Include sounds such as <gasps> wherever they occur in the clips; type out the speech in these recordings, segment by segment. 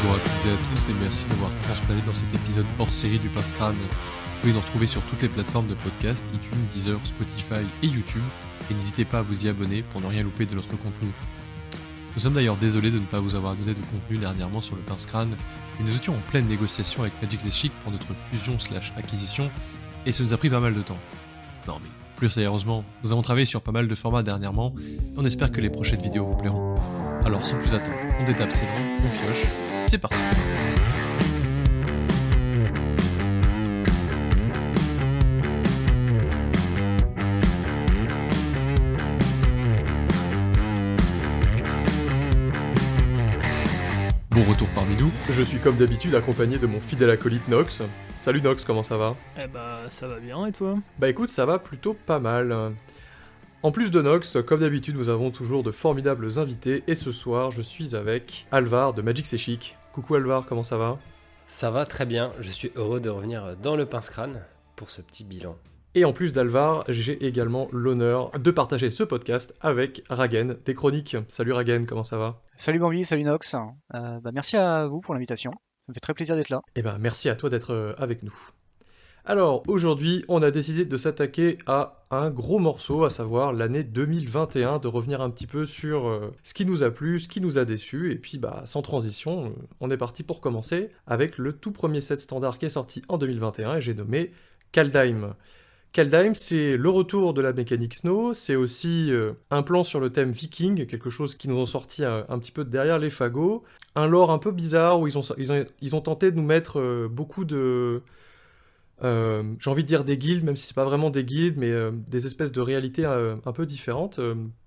Bonjour à toutes et à tous et merci d'avoir transplané dans cet épisode hors série du Pince Crâne. Vous pouvez nous retrouver sur toutes les plateformes de podcast, iTunes, Deezer, Spotify et YouTube, et n'hésitez pas à vous y abonner pour ne rien louper de notre contenu. Nous sommes d'ailleurs désolés de ne pas vous avoir donné de contenu dernièrement sur le Pince Crâne, mais nous étions en pleine négociation avec Magic the Chic pour notre fusion slash acquisition, et ça nous a pris pas mal de temps. Non mais, plus sérieusement, nous avons travaillé sur pas mal de formats dernièrement, et on espère que les prochaines vidéos vous plairont. Alors sans plus attendre, on détape ses mains, on pioche, c'est parti Bon retour parmi nous. Je suis comme d'habitude accompagné de mon fidèle acolyte Nox. Salut Nox, comment ça va? Eh bah ça va bien et toi? Bah écoute, ça va plutôt pas mal. En plus de Nox, comme d'habitude, nous avons toujours de formidables invités et ce soir, je suis avec Alvar de Magic C'est Chic. Coucou Alvar, comment ça va? Ça va très bien, je suis heureux de revenir dans le pince crâne pour ce petit bilan. Et en plus d'Alvar, j'ai également l'honneur de partager ce podcast avec Ragen des Chroniques. Salut Ragen, comment ça va? Salut Bambi, salut Nox. Euh, bah, merci à vous pour l'invitation. Ça me fait très plaisir d'être là. Et ben merci à toi d'être euh, avec nous. Alors aujourd'hui, on a décidé de s'attaquer à un gros morceau, à savoir l'année 2021, de revenir un petit peu sur euh, ce qui nous a plu, ce qui nous a déçu, et puis bah sans transition, euh, on est parti pour commencer avec le tout premier set standard qui est sorti en 2021 et j'ai nommé Kaldheim. Kaldheim, c'est le retour de la mécanique Snow, c'est aussi euh, un plan sur le thème viking, quelque chose qui nous ont sorti un, petit peu derrière les fagots, un lore un peu bizarre où ils ont, tenté de nous mettre beaucoup de... euh, j'ai envie de dire des guildes, même si c'est pas vraiment des guildes, mais euh, des espèces de réalités euh, un peu différentes.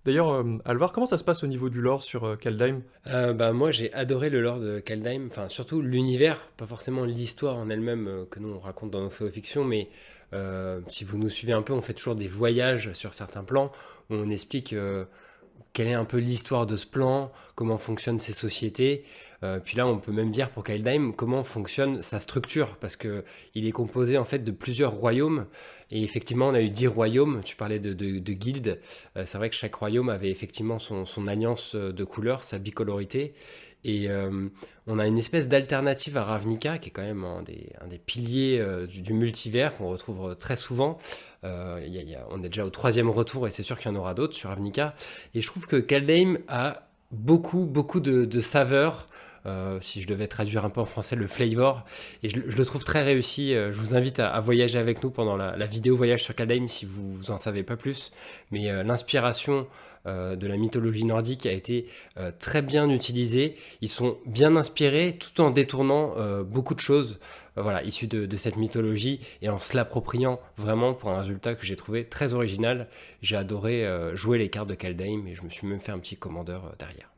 D'ailleurs, Alvar, comment ça se passe au niveau du lore sur Kaldheim? Bah, moi j'ai adoré le lore de Kaldheim, enfin surtout l'univers, pas forcément l'histoire en elle-même que nous on raconte dans nos fictions, mais si vous nous suivez un peu, on fait toujours des voyages sur certains plans. Où on explique quelle est un peu l'histoire de ce plan, comment fonctionnent ces sociétés. Euh, puis là, on peut même dire pour Kaldheim comment fonctionne sa structure, parce que il est composé en fait de plusieurs royaumes. Et effectivement, on a eu 10 royaumes. Tu parlais de, de, de guildes. Euh, c'est vrai que chaque royaume avait effectivement son, son alliance de couleurs, sa bicolorité. Et euh, on a une espèce d'alternative à Ravnica, qui est quand même un des, piliers euh, du, multivers qu'on retrouve très souvent. Euh, y a- on est déjà au troisième retour et c'est sûr qu'il y en aura d'autres sur Ravnica. Et je trouve que Kaldheim a beaucoup, beaucoup de, de saveurs. Euh, si je devais traduire un peu en français le flavor, et je, le trouve très réussi. Euh, Je vous invite à, voyager avec nous pendant la, vidéo voyage sur Kaldheim si vous, vous en savez pas plus. Mais euh, l'inspiration de la mythologie nordique a été très bien utilisée. Ils sont bien inspirés tout en détournant beaucoup de choses voilà, issues de, cette mythologie et en se l'appropriant vraiment pour un résultat que j'ai trouvé très original. J'ai adoré jouer les cartes de Kaldheim et je me suis même fait un petit commandeur derrière.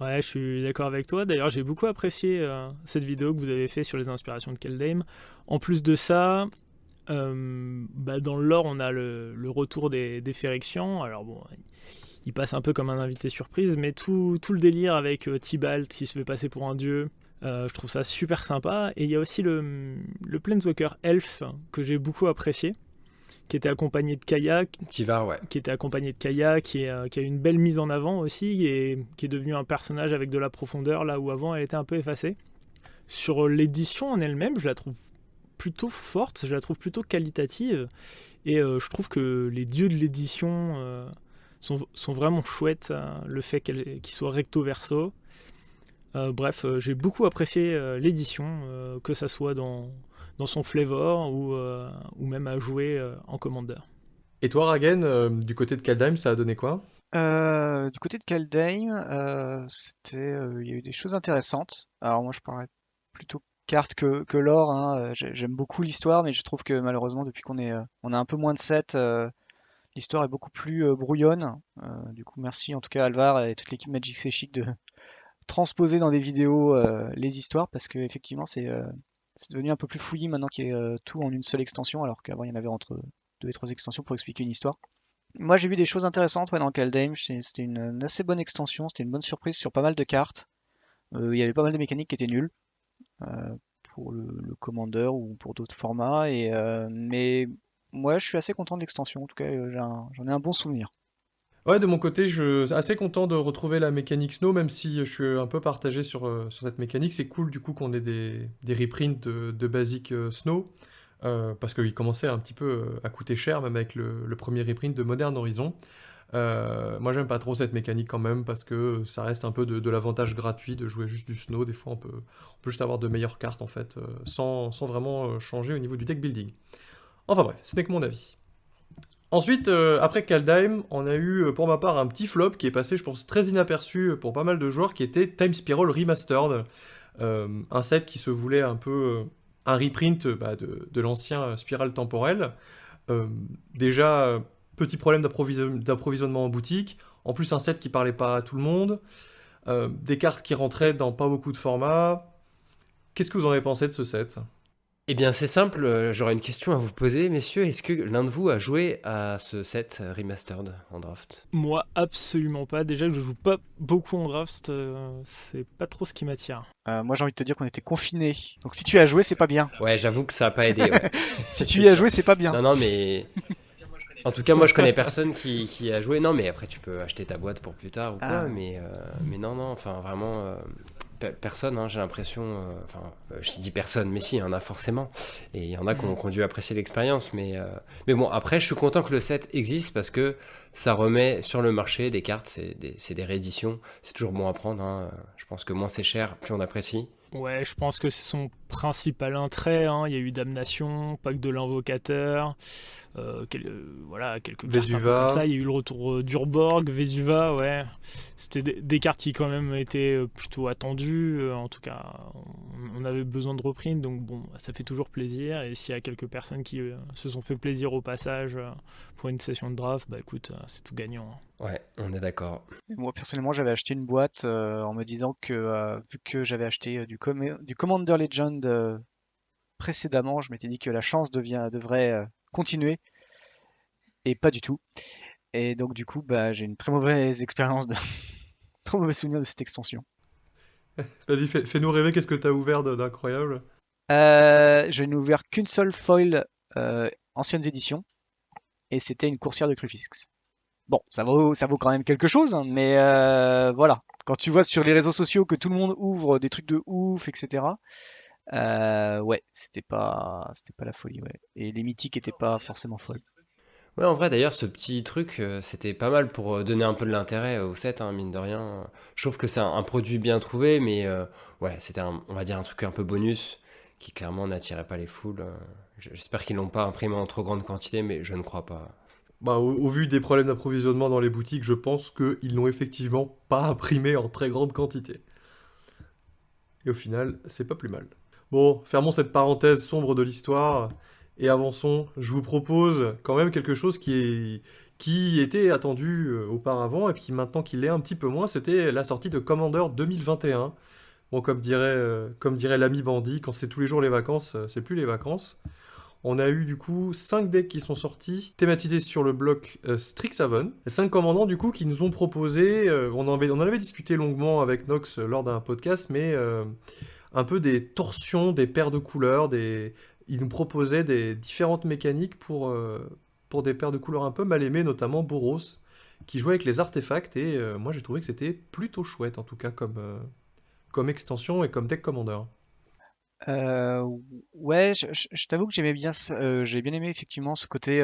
Ouais, je suis d'accord avec toi. D'ailleurs, j'ai beaucoup apprécié euh, cette vidéo que vous avez fait sur les inspirations de Kaldheim. En plus de ça, euh, bah, dans le lore, on a le, retour des, des. Alors bon, il passe un peu comme un invité surprise, mais tout, le délire avec euh, Tybalt qui se fait passer pour un dieu, euh, je trouve ça super sympa. Et il y a aussi le, le Planeswalker Elf que j'ai beaucoup apprécié, qui était accompagné de Kaya, Tivar, ouais. qui était accompagné de Kaya, qui, est, euh, qui a une belle mise en avant aussi, et qui est devenu un personnage avec de la profondeur, là où avant elle était un peu effacée. Sur l'édition en elle-même, je la trouve plutôt forte, je la trouve plutôt qualitative, et euh, je trouve que les dieux de l'édition euh, sont, sont vraiment chouettes, le fait qu'ils soient recto-verso. Euh, bref, j'ai beaucoup apprécié l'édition, que ça soit dans, dans son flavor ou, euh, ou même à jouer euh, en commander. Et toi, Ragen, euh, du côté de Kaldheim, ça a donné quoi? Euh, du côté de Kaldheim, euh, c'était, euh, il y a eu des choses intéressantes. Alors moi, je parlerais plutôt carte que, que lore. hein. J'ai- J'aime beaucoup l'histoire, mais je trouve que malheureusement, depuis qu'on est, on a un peu moins de 7, l'histoire est beaucoup plus euh, brouillonne. Euh, du coup, merci en tout cas à Alvar et toute l'équipe Magic C'est Chic de <laughs> transposer dans des vidéos euh, les histoires, parce que effectivement, c'est euh, c'est devenu un peu plus fouillis maintenant qu'il y a euh, tout en une seule extension, alors qu'avant il y en avait entre deux et trois extensions pour expliquer une histoire. Moi, j'ai vu des choses intéressantes dans Kaldheim. C'était une, assez bonne extension. C'était une bonne surprise sur pas mal de cartes. Euh, il y avait pas mal de mécaniques qui étaient nulles euh, pour le, Commander ou pour d'autres formats. Mais moi, je suis assez content de l'extension. En tout cas, j'en ai un bon souvenir. Ouais, de mon côté, je suis assez content de retrouver la mécanique Snow, même si je suis un peu partagé sur, euh, cette mécanique. C'est cool du coup qu'on ait des, des reprints de, de euh, Snow, euh, parce qu'il commençait un petit peu à coûter cher, même avec le, premier reprint de Modern Horizon. Moi, j'aime pas trop cette mécanique quand même, parce que ça reste un peu de, l'avantage gratuit de jouer juste du Snow. Des fois, on peut, on peut juste avoir de meilleures cartes en fait, sans, sans vraiment changer au niveau du deck building. Enfin bref, ce n'est que mon avis. Ensuite, euh, après Kaldheim, on a eu euh, pour ma part un petit flop qui est passé, je pense, très inaperçu pour pas mal de joueurs, qui était Time Spiral Remastered. Euh, un set qui se voulait un peu euh, un reprint euh, bah, de, l'ancien euh, Spiral temporel. Euh, déjà, euh, petit problème d'approvision- d'approvisionnement en boutique. En plus, un set qui parlait pas à tout le monde. Euh, des cartes qui rentraient dans pas beaucoup de formats. Qu'est-ce que vous en avez pensé de ce set? Eh bien, c'est simple, euh, j'aurais une question à vous poser, messieurs. Est-ce que l'un de vous a joué à ce set remastered en draft? Moi, absolument pas. Déjà que je joue pas beaucoup en draft, euh, c'est pas trop ce qui m'attire. Euh, moi, j'ai envie de te dire qu'on était confinés. Donc, si tu y as joué, c'est pas bien. Ouais, j'avoue que ça a pas aidé. ouais. <laughs> Si tu y as joué, c'est pas bien. Non, non, mais. En tout cas, moi, je connais personne qui, qui a joué. Non, mais après, tu peux acheter ta boîte pour plus tard ou quoi. Ah. Mais, euh, mais non, non, enfin, vraiment, euh, personne, hein, j'ai l'impression. euh, Enfin, euh, je dis personne, mais si, il y en a forcément. Et il y en a qui ont, ont dû apprécier l'expérience. Mais, euh, mais bon, après, je suis content que le set existe parce que ça remet sur le marché des cartes. C'est des, c'est des rééditions. C'est toujours bon à prendre. hein. Je pense que moins c'est cher, plus on apprécie. Ouais, je pense que c'est son principal intérêt. hein. Il y a eu Damnation, Pacte de l'invocateur, euh, quel- euh, voilà, quelques Vesuva. comme ça. Il y a eu le retour euh, d'Urborg, Vesuva, ouais. C'était des, des cartes qui quand même étaient euh, plutôt attendues. en tout cas, on, on avait besoin de reprint, donc bon, ça fait toujours plaisir. Et s'il y a quelques personnes qui euh, se sont fait plaisir au passage pour une session de draft, bah écoute, c'est tout gagnant. hein. Ouais, on est d'accord. Moi, personnellement, j'avais acheté une boîte euh, en me disant que, euh, vu que j'avais acheté du, Com- du Commander Legend euh, précédemment, je m'étais dit que la chance devient, devrait euh, continuer. Et pas du tout. Et donc, du coup, bah, j'ai une très mauvaise expérience, de... <laughs> très mauvais souvenir de cette extension. Vas-y, fais- fais-nous rêver, qu'est-ce que t'as ouvert de- d'incroyable? Euh, je n'ai ouvert qu'une seule foil euh, anciennes éditions. Et c'était une coursière de Crufix. Bon, ça vaut, ça vaut quand même quelque chose, hein, mais euh, voilà. Quand tu vois sur les réseaux sociaux que tout le monde ouvre des trucs de ouf, etc. euh, ouais, c'était pas, c'était pas la folie, ouais. Et les mythiques étaient pas forcément folles. Ouais, en vrai, d'ailleurs, ce petit truc, euh, c'était pas mal pour euh, donner un peu de l'intérêt au set, hein, mine de rien. Je trouve que c'est un, un produit bien trouvé, mais euh, ouais, c'était, un- on va dire, un truc un peu bonus qui clairement n'attirait pas les foules. J'espère qu'ils l'ont pas imprimé en trop grande quantité, mais je ne crois pas. Bah, au, au vu des problèmes d'approvisionnement dans les boutiques, je pense qu'ils l'ont effectivement pas <laughs> imprimé en très grande quantité. Et au final, c'est pas plus mal. Bon, fermons cette parenthèse sombre de l'histoire et avançons. Je vous propose quand même quelque chose qui, qui était attendu euh, auparavant et puis maintenant qu'il l'est un petit peu moins, c'était la sortie de Commander 2021. Bon, comme dirait, euh, comme dirait l'ami bandit, quand c'est tous les jours les vacances, euh, c'est plus les vacances. On a eu du coup 5 decks qui sont sortis, thématisés sur le bloc Strixhaven. 5 commandants du coup qui nous ont proposé, on, en avait, on en avait discuté longuement avec Nox lors d'un podcast, mais un peu des torsions, des paires de couleurs, des... ils nous proposaient des différentes mécaniques pour, euh, pour des paires de couleurs un peu mal aimées, notamment Boros, qui jouait avec les artefacts, et euh, moi j'ai trouvé que c'était plutôt chouette en tout cas comme, euh, extension et comme deck commander. Ouais, je, t'avoue que j'ai bien aimé effectivement ce côté.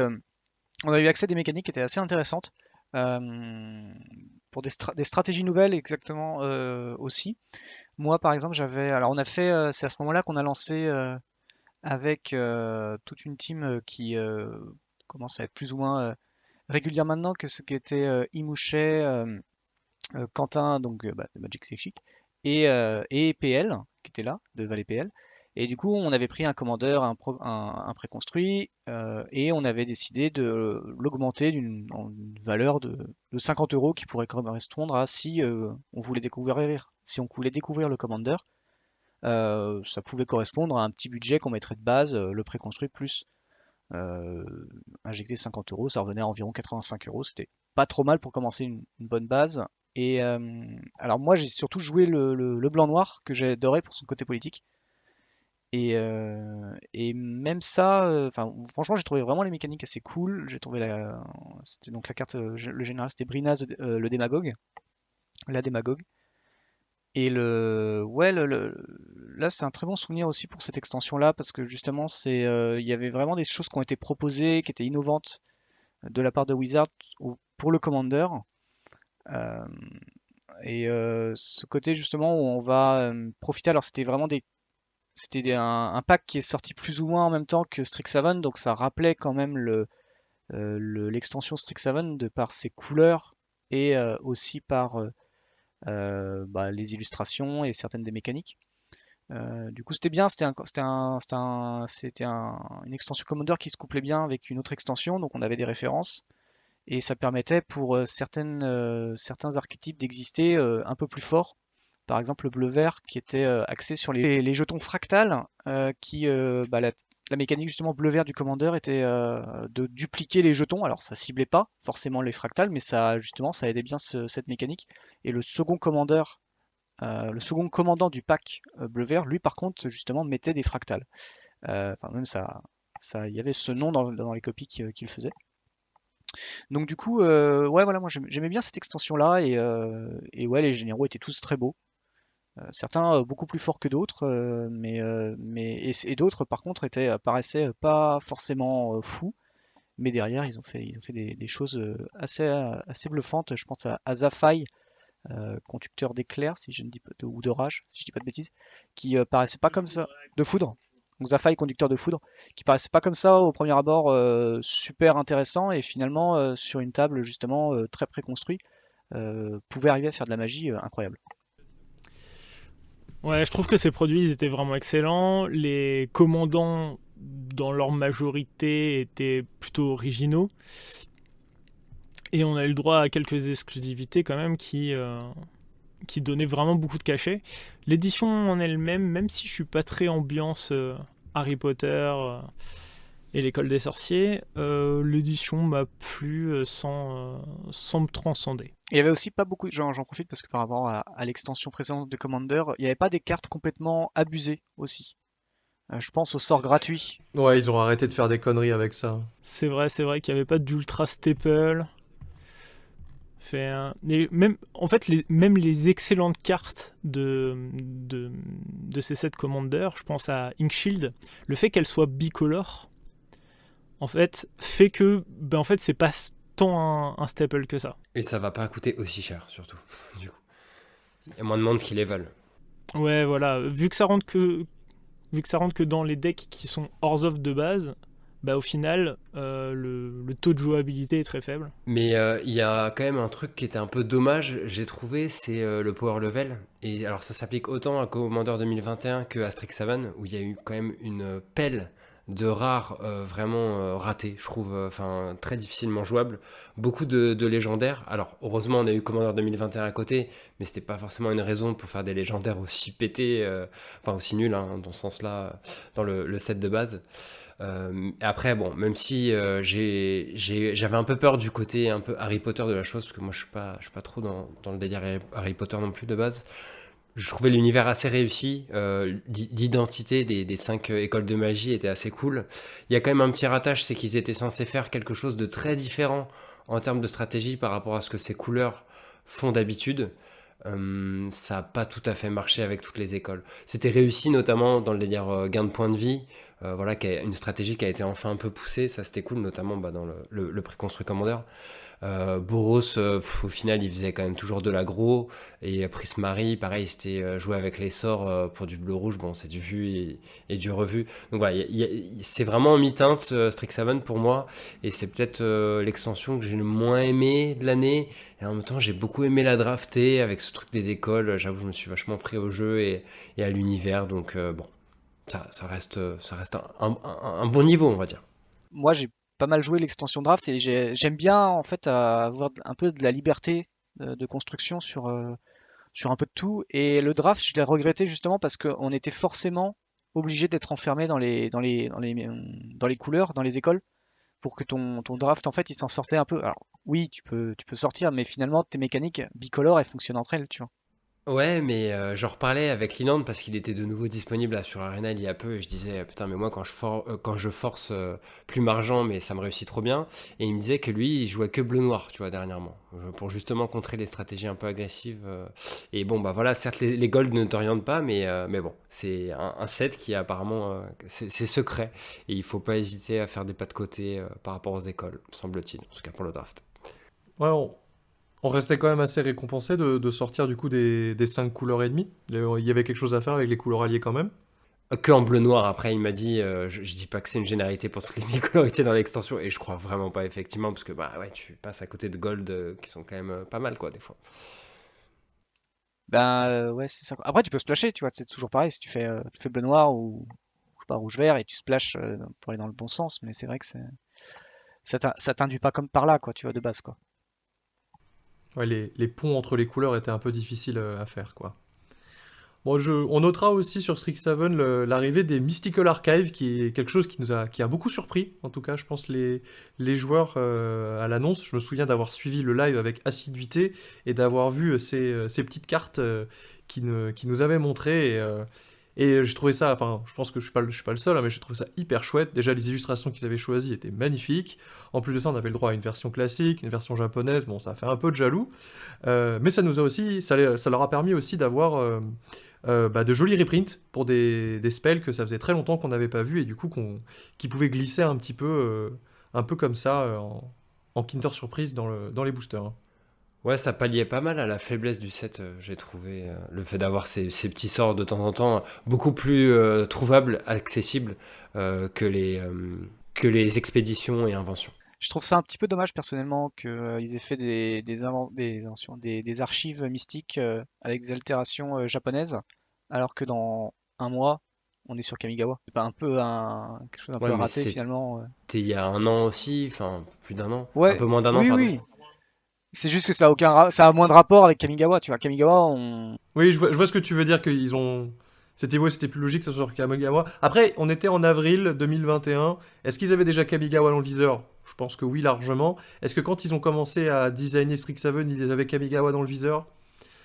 on a eu accès à des mécaniques qui étaient assez intéressantes pour des, stra- des stratégies nouvelles exactement aussi. Moi, par exemple, j'avais. Alors, on a fait. euh, c'est à ce moment-là qu'on a lancé euh, avec euh, toute une team qui commence à être plus ou moins régulière maintenant que ce qui était euh, Imouchet, Quentin, donc bah, de Magic C'est Chic, et, PL qui était là, de Valley PL. Et du coup, on avait pris un commandeur, un, préconstruit, et on avait décidé de l'augmenter d'une valeur de, de 50 euros qui pourrait correspondre à si on voulait découvrir, si on voulait découvrir le commander, euh, ça pouvait correspondre à un petit budget qu'on mettrait de base, euh, le préconstruit plus euh, injecter 50 euros, ça revenait à environ 85 euros. C'était pas trop mal pour commencer une, bonne base. Et alors moi j'ai surtout joué le, blanc-noir que j'ai adoré pour son côté politique. Et, même ça, franchement j'ai trouvé vraiment les mécaniques assez cool. J'ai trouvé la, c'était donc la carte, le général c'était Brinaz le démagogue, la démagogue. Et le, ouais, le, là c'est un très bon souvenir aussi pour cette extension là parce que justement c'est, euh, il y avait vraiment des choses qui ont été proposées, qui étaient innovantes de la part de Wizard pour le Commander. Euh, et euh, ce côté justement où on va euh, profiter, alors c'était vraiment des c'était un, un pack qui est sorti plus ou moins en même temps que Strixhaven, donc ça rappelait quand même le, euh, le- l'extension Strixhaven de par ses couleurs et euh, aussi par euh, euh, bah, les illustrations et certaines des mécaniques. Euh, du coup, c'était bien, c'était un, une extension Commander qui se couplait bien avec une autre extension, donc on avait des références et ça permettait pour euh, euh, certains archétypes d'exister euh, un peu plus fort. Par exemple, le bleu-vert qui était euh, axé sur les, jetons fractales, euh, qui, euh, bah, la mécanique justement bleu-vert du commandeur était euh, de dupliquer les jetons. Alors ça ciblait pas forcément les fractales, mais ça justement ça aidait bien ce- cette mécanique. Et le second commandeur, euh, le second commandant du pack euh, bleu-vert, lui par contre justement mettait des fractales. Enfin même ça, ça, il y avait ce nom dans, les copies qui- qu'il faisait. Donc du coup, ouais voilà, moi j'aimais bien cette extension-là et, euh, et ouais les généraux étaient tous très beaux. Euh, certains euh, beaucoup plus forts que d'autres, euh, mais, et, d'autres par contre étaient paraissaient pas forcément fous, mais derrière ils ont fait ils ont fait des, choses assez assez bluffantes. Je pense à, à Zafai, conducteur d'éclairs si je ne dis pas de, ou d'orage si je dis pas de bêtises, qui paraissait pas comme ça de foudre. Donc Zafai, conducteur de foudre, qui paraissait pas comme ça au premier abord super intéressant et finalement sur une table justement très préconstruit euh, pouvait arriver à faire de la magie incroyable. Ouais, je trouve que ces produits ils étaient vraiment excellents. Les commandants, dans leur majorité, étaient plutôt originaux. Et on a eu le droit à quelques exclusivités quand même qui, euh, qui donnaient vraiment beaucoup de cachet. L'édition en elle-même, même si je suis pas très ambiance euh, Harry Potter euh, et l'école des sorciers, l'édition m'a plu sans, sans me transcender. Il y avait aussi pas beaucoup, j'en j'en profite parce que par rapport à, à l'extension précédente de Commander, il n'y avait pas des cartes complètement abusées aussi. Euh, je pense aux sorts gratuits. Ouais, ils ont arrêté de faire des conneries avec ça. C'est vrai, c'est vrai qu'il n'y avait pas d'ultra staple. Fait un- et même, en fait, les, même les excellentes cartes de, de, de ces sets Commander, je pense à Inkshield, le fait qu'elle soit bicolore, en fait, fait que, ben en fait, c'est pas un, un staple que ça. Et ça va pas coûter aussi cher, surtout. <laughs> Du coup. Il y a moins de monde qui les veulent. Ouais, voilà, vu que ça rentre que, vu que ça rentre que dans les decks qui sont hors of de base, bah au final, euh, le, le taux de jouabilité est très faible. Mais euh, il y a quand même un truc qui était un peu dommage, j'ai trouvé, c'est euh, le power level. Et alors ça s'applique autant à Commander 2021 que à Strixhaven, où il y a eu quand même une pelle de rares euh, vraiment euh, ratés, je trouve, euh, enfin très difficilement jouables. Beaucoup de, légendaires. Alors heureusement on a eu Commander 2021 à côté, mais c'était pas forcément une raison pour faire des légendaires aussi pétés, enfin aussi nuls hein, dans ce sens-là, dans le, set de base. Après, bon, même si j'avais un peu peur du côté un peu Harry Potter de la chose, parce que moi je suis pas, je suis pas trop dans, dans le délire Harry Potter non plus de base. Je trouvais l'univers assez réussi, euh, l'i- l'identité des, cinq écoles de magie était assez cool. Il y a quand même un petit rattache, c'est qu'ils étaient censés faire quelque chose de très différent en termes de stratégie par rapport à ce que ces couleurs font d'habitude. Euh, ça n'a pas tout à fait marché avec toutes les écoles. C'était réussi notamment dans le délire euh, gain de points de vie, euh, voilà, qui une stratégie qui a été enfin un peu poussée, ça c'était cool, notamment bah, dans le, le, le préconstruit Commander. Euh, Boros, euh, au final, il faisait quand même toujours de l'aggro, et Prismari, pareil, c'était jouer avec les sorts pour du bleu-rouge, bon, c'est du vu et, du revu. Donc voilà, c'est vraiment en mi-teinte Strixhaven pour moi, et c'est peut-être l'extension que j'ai le moins aimé de l'année, et en même temps, j'ai beaucoup aimé la drafter avec ce truc des écoles. J'avoue, je me suis vachement pris au jeu et, à l'univers. Donc, bon, ça, reste, un, bon niveau, on va dire. Moi j'ai pas mal joué l'extension draft et j'ai- j'aime bien en fait euh, avoir un peu de la liberté de, de construction sur, euh, sur un peu de tout. Et le draft, je l'ai regretté justement parce qu'on était forcément obligé d'être enfermé dans les, couleurs, dans les écoles, pour que ton, ton draft en fait il s'en sortait un peu. Alors oui, tu peux, tu peux sortir, mais finalement tes mécaniques bicolores elles fonctionnent entre elles, tu vois. Ouais, mais euh, j'en reparlais avec Liland parce qu'il était de nouveau disponible sur Arena il y a peu et je disais putain mais moi quand je, euh, force euh, plus Margent mais ça me réussit trop bien et il me disait que lui il jouait que bleu noir tu vois dernièrement pour justement contrer les stratégies un peu agressives et bon bah voilà certes les, gold ne t'orientent pas mais mais bon c'est un, set qui apparemment c'est secret et il faut pas hésiter à faire des pas de côté par rapport aux écoles semble-t-il en tout cas pour le draft. Ouais, restait quand même assez récompensé de, sortir du coup des, des cinq couleurs et demie. Il y avait quelque chose à faire avec les couleurs alliées quand même. Que en bleu noir. Après, il m'a dit, euh, je, dis pas que c'est une généralité pour toutes les bicolorités dans l'extension, et je crois vraiment pas effectivement parce que bah ouais, tu passes à côté de gold euh, qui sont quand même euh, pas mal quoi des fois. Ben ouais, c'est ça. Après, tu peux splasher, tu vois, c'est toujours pareil. Si tu fais, tu fais bleu noir ou pas rouge vert et tu splashes pour aller dans le bon sens, mais c'est vrai que c'est ça t'induit pas comme par là quoi, tu vois de base quoi les, ponts entre les couleurs étaient un peu difficiles euh, à faire, quoi. On notera aussi sur Strixhaven l'arrivée des Mystical Archives, qui est quelque chose qui nous a, beaucoup surpris, en tout cas, je pense, les, les joueurs euh, à l'annonce. Je me souviens d'avoir suivi le live avec assiduité et d'avoir vu ces, ces, petites cartes euh, qui, nous avaient montré. Et, et j'ai trouvé ça, enfin, je pense que je suis pas, suis pas le seul, hein, mais j'ai trouvé ça hyper chouette. Déjà, les illustrations qu'ils avaient choisies étaient magnifiques. En plus de ça, on avait le droit à une version classique, une version japonaise. Bon, ça a fait un peu de jaloux, euh, mais ça nous a aussi, ça, leur a permis aussi d'avoir euh, euh, bah, de jolis reprints pour des, spells que ça faisait très longtemps qu'on n'avait pas vu et du coup qu'on, qui pouvaient glisser un petit peu, un peu comme ça en, en Kinder Surprise dans les boosters. Hein. Ouais, ça palliait pas mal à la faiblesse du set, euh, j'ai trouvé. Euh, le fait d'avoir ces, petits sorts de temps en temps beaucoup plus euh, trouvables, accessibles que, les, que les expéditions et inventions. Je trouve ça un petit peu dommage personnellement qu'ils aient fait des, des, des, des, archives mystiques avec des altérations japonaises, alors que dans un mois, on est sur Kamigawa. C'est pas un peu un, quelque chose un peu raté finalement. C'était il y a un an aussi, enfin plus d'un an, un peu moins d'un an. Oui, pardon. oui. C'est juste que ça a aucun, ça a moins de rapport avec Kamigawa, tu vois. Kamigawa, on. Oui, je vois, ce que tu veux dire qu'ils ont. C'était ouais, c'était plus logique que ça soit sur Kamigawa. Après, on était en avril 2021. Est-ce qu'ils avaient déjà Kamigawa dans le viseur? Je pense que oui, largement. Est-ce que quand ils ont commencé à designer Strixhaven, ils avaient Kamigawa dans le viseur?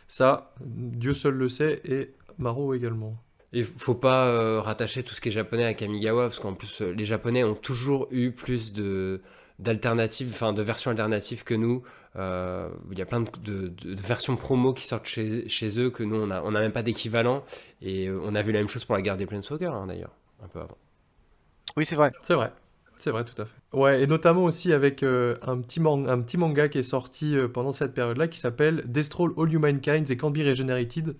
Ça, Dieu seul le sait, et Maro également. Il faut pas euh, rattacher tout ce qui est japonais à Kamigawa, parce qu'en plus, euh, les japonais ont toujours eu plus de d'alternatives, enfin de versions alternatives que nous. Euh, il y a plein de, versions promo qui sortent chez, chez eux que nous, on n'a on a même pas d'équivalent. Et euh, on a vu la même chose pour la guerre des Planeswalkers, hein, d'ailleurs, un peu avant. Oui, c'est vrai. C'est vrai. C'est vrai, tout à fait. Ouais, et notamment aussi avec euh, un, petit un petit manga qui est sorti pendant cette période-là qui s'appelle Destroll All Humankind et Can Be Regenerated, euh,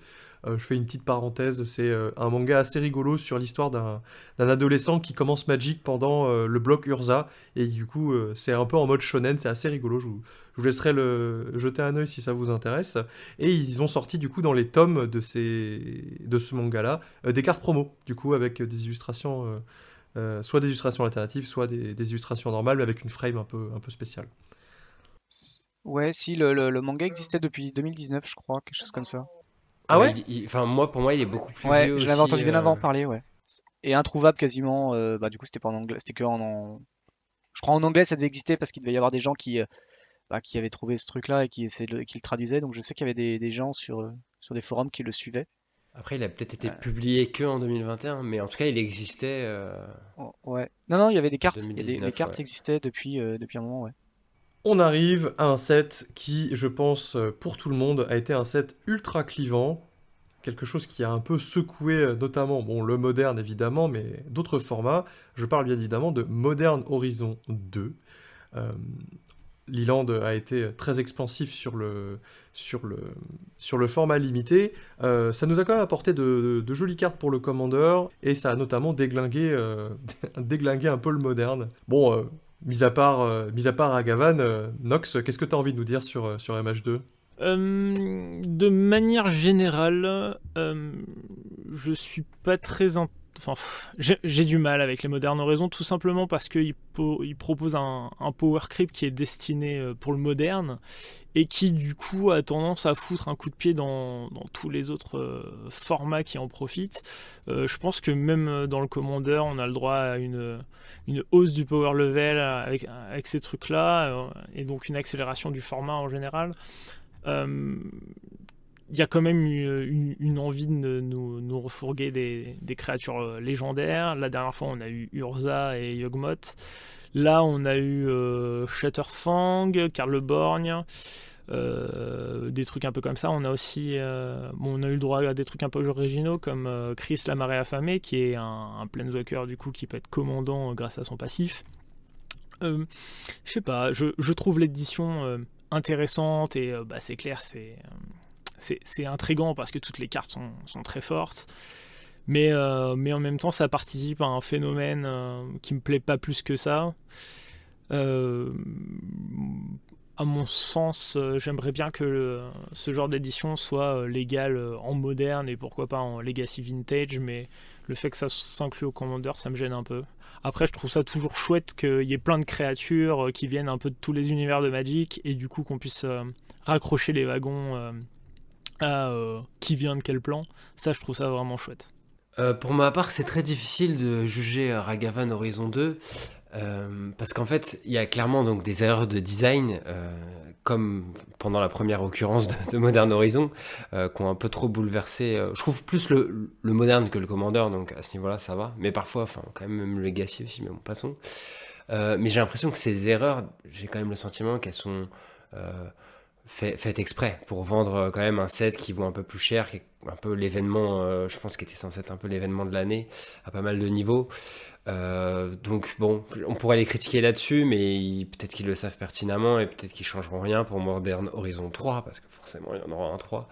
je fais une petite parenthèse, c'est euh, un manga assez rigolo sur l'histoire d'un adolescent qui commence Magic pendant euh, le bloc Urza, et du coup c'est un peu en mode shonen, c'est assez rigolo, je vous, laisserai le, jeter un oeil si ça vous intéresse. Et ils ont sorti du coup dans les tomes de, ce manga-là des cartes promo, du coup avec des illustrations... soit des illustrations alternatives, soit des, illustrations normales, mais avec une frame un peu, spéciale. Ouais, si, le, manga existait depuis 2019, je crois, quelque chose comme ça. Ah ouais Enfin, moi, pour moi, il est beaucoup plus ouais, vieux je l'avais entendu bien avant euh. parler, ouais. Et introuvable quasiment, euh, bah du coup, c'était pas en anglais, c'était que en, Je crois en anglais, ça devait exister parce qu'il devait y avoir des gens qui, euh, bah, qui avaient trouvé ce truc-là et qui, essayaient de, qui le traduisaient. Donc je sais qu'il y avait des, des gens sur, sur des forums qui le suivaient. Après, il a peut-être été publié que en 2021, mais en tout cas, il existait. Oh, ouais. Non, non, il y avait des cartes. les cartes existaient depuis, depuis un moment, ouais. On arrive à un set qui, je pense, pour tout le monde, a été un set ultra clivant. Quelque chose qui a un peu secoué, euh, notamment, bon, le moderne évidemment, mais d'autres formats. Je parle bien évidemment de Modern Horizon 2. Euh, Leland a été très expansif sur le, sur le, sur le format limité. Euh, ça nous a quand même apporté de, jolies cartes pour le Commander, et ça a notamment déglingué, <laughs> déglingué un peu le moderne. Bon, Mis à part, euh, à part euh, Nox, qu'est-ce que tu as envie de nous dire sur, euh, sur MH2 De manière générale, je suis pas très j'ai du mal avec les modernes Horizons, tout simplement parce qu'il il propose un, power creep qui est destiné euh, pour le moderne et qui du coup a tendance à foutre un coup de pied dans, tous les autres euh, formats qui en profitent. Euh, je pense que même dans le Commander, on a le droit à une, hausse du power level avec ces trucs-là et donc une accélération du format en général il y a quand même une, une, envie de nous, refourguer des, créatures euh, légendaires. La dernière fois, on a eu Urza et Yogmoth. Là, on a eu euh, Shatterfang, Karleborn, euh, des trucs un peu comme ça. On a aussi, euh, bon, on a eu le droit à des trucs un peu originaux comme Chris la marée affamée, qui est un, un planeswalker du coup qui peut être commandant grâce à son passif. je sais pas, je, je trouve l'édition intéressante et bah, c'est clair, c'est c'est intrigant parce que toutes les cartes sont, très fortes. Mais, euh, mais en même temps, ça participe à un phénomène euh, qui me plaît pas plus que ça. Euh, à mon sens, j'aimerais bien que ce genre d'édition soit légal en moderne et pourquoi pas en legacy vintage, mais le fait que ça s'inclue au Commander, ça me gêne un peu. Après, je trouve ça toujours chouette qu'il y ait plein de créatures qui viennent un peu de tous les univers de Magic et du coup qu'on puisse raccrocher les wagons à qui vient de quel plan. Ça, je trouve ça vraiment chouette. Euh, pour ma part, c'est très difficile de juger Ragavan Horizon 2 euh, parce qu'en fait, il y a clairement donc des erreurs de design, euh, comme pendant la première occurrence de, Modern Horizon, qui ont un peu trop bouleversé. je trouve plus le, moderne que le Commander, donc à ce niveau-là, ça va. Mais parfois, enfin, quand même, même le Legacy aussi, mais bon, passons. mais j'ai l'impression que ces erreurs, j'ai quand même le sentiment qu'elles sont fait, exprès pour vendre euh, quand même un set qui vaut un peu plus cher, qui est un peu l'événement, euh, je pense, qui était censé être un peu l'événement de l'année à pas mal de niveaux. Euh, donc bon, on pourrait les critiquer là-dessus, mais peut-être qu'ils le savent pertinemment et peut-être qu'ils changeront rien pour Modern Horizon 3, parce que forcément il y en aura un 3.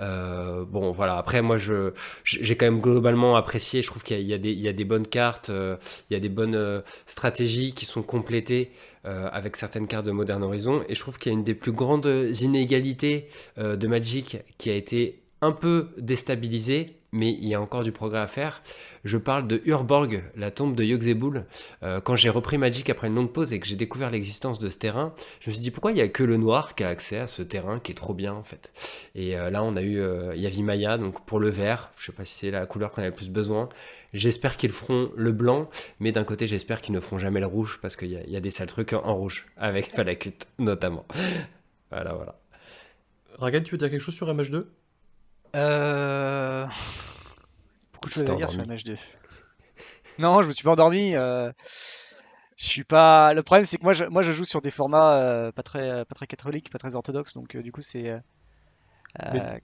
Euh, bon, voilà. Après, moi, je, j'ai quand même globalement apprécié. Je trouve qu'il y a, des, il y a des bonnes cartes, euh, il y a des bonnes euh, stratégies qui sont complétées avec certaines cartes de Modern Horizon. Et je trouve qu'il y a une des plus grandes inégalités de Magic qui a été un peu déstabilisée mais il y a encore du progrès à faire. Je parle de Urborg, la tombe de Yogg-Zebul. Euh, quand j'ai repris Magic après une longue pause et que j'ai découvert l'existence de ce terrain, je me suis dit pourquoi il n'y a que le noir qui a accès à ce terrain qui est trop bien en fait? Et euh, là on a eu euh, Yavimaya, donc pour le vert, je sais pas si c'est la couleur qu'on avait le plus besoin. J'espère qu'ils feront le blanc, mais d'un côté j'espère qu'ils ne feront jamais le rouge parce qu'il y, a des sales trucs en rouge, avec Falakut <laughs> notamment. voilà, voilà. Ragan, tu veux dire quelque chose sur MH2 euh... Beaucoup de choses à dire sur MH2. non, je me suis pas endormi. Euh... Je suis pas. Le problème, c'est que moi, je, moi, je joue sur des formats euh, pas très, pas très catholiques, pas très orthodoxes, donc euh, du coup, c'est. Euh,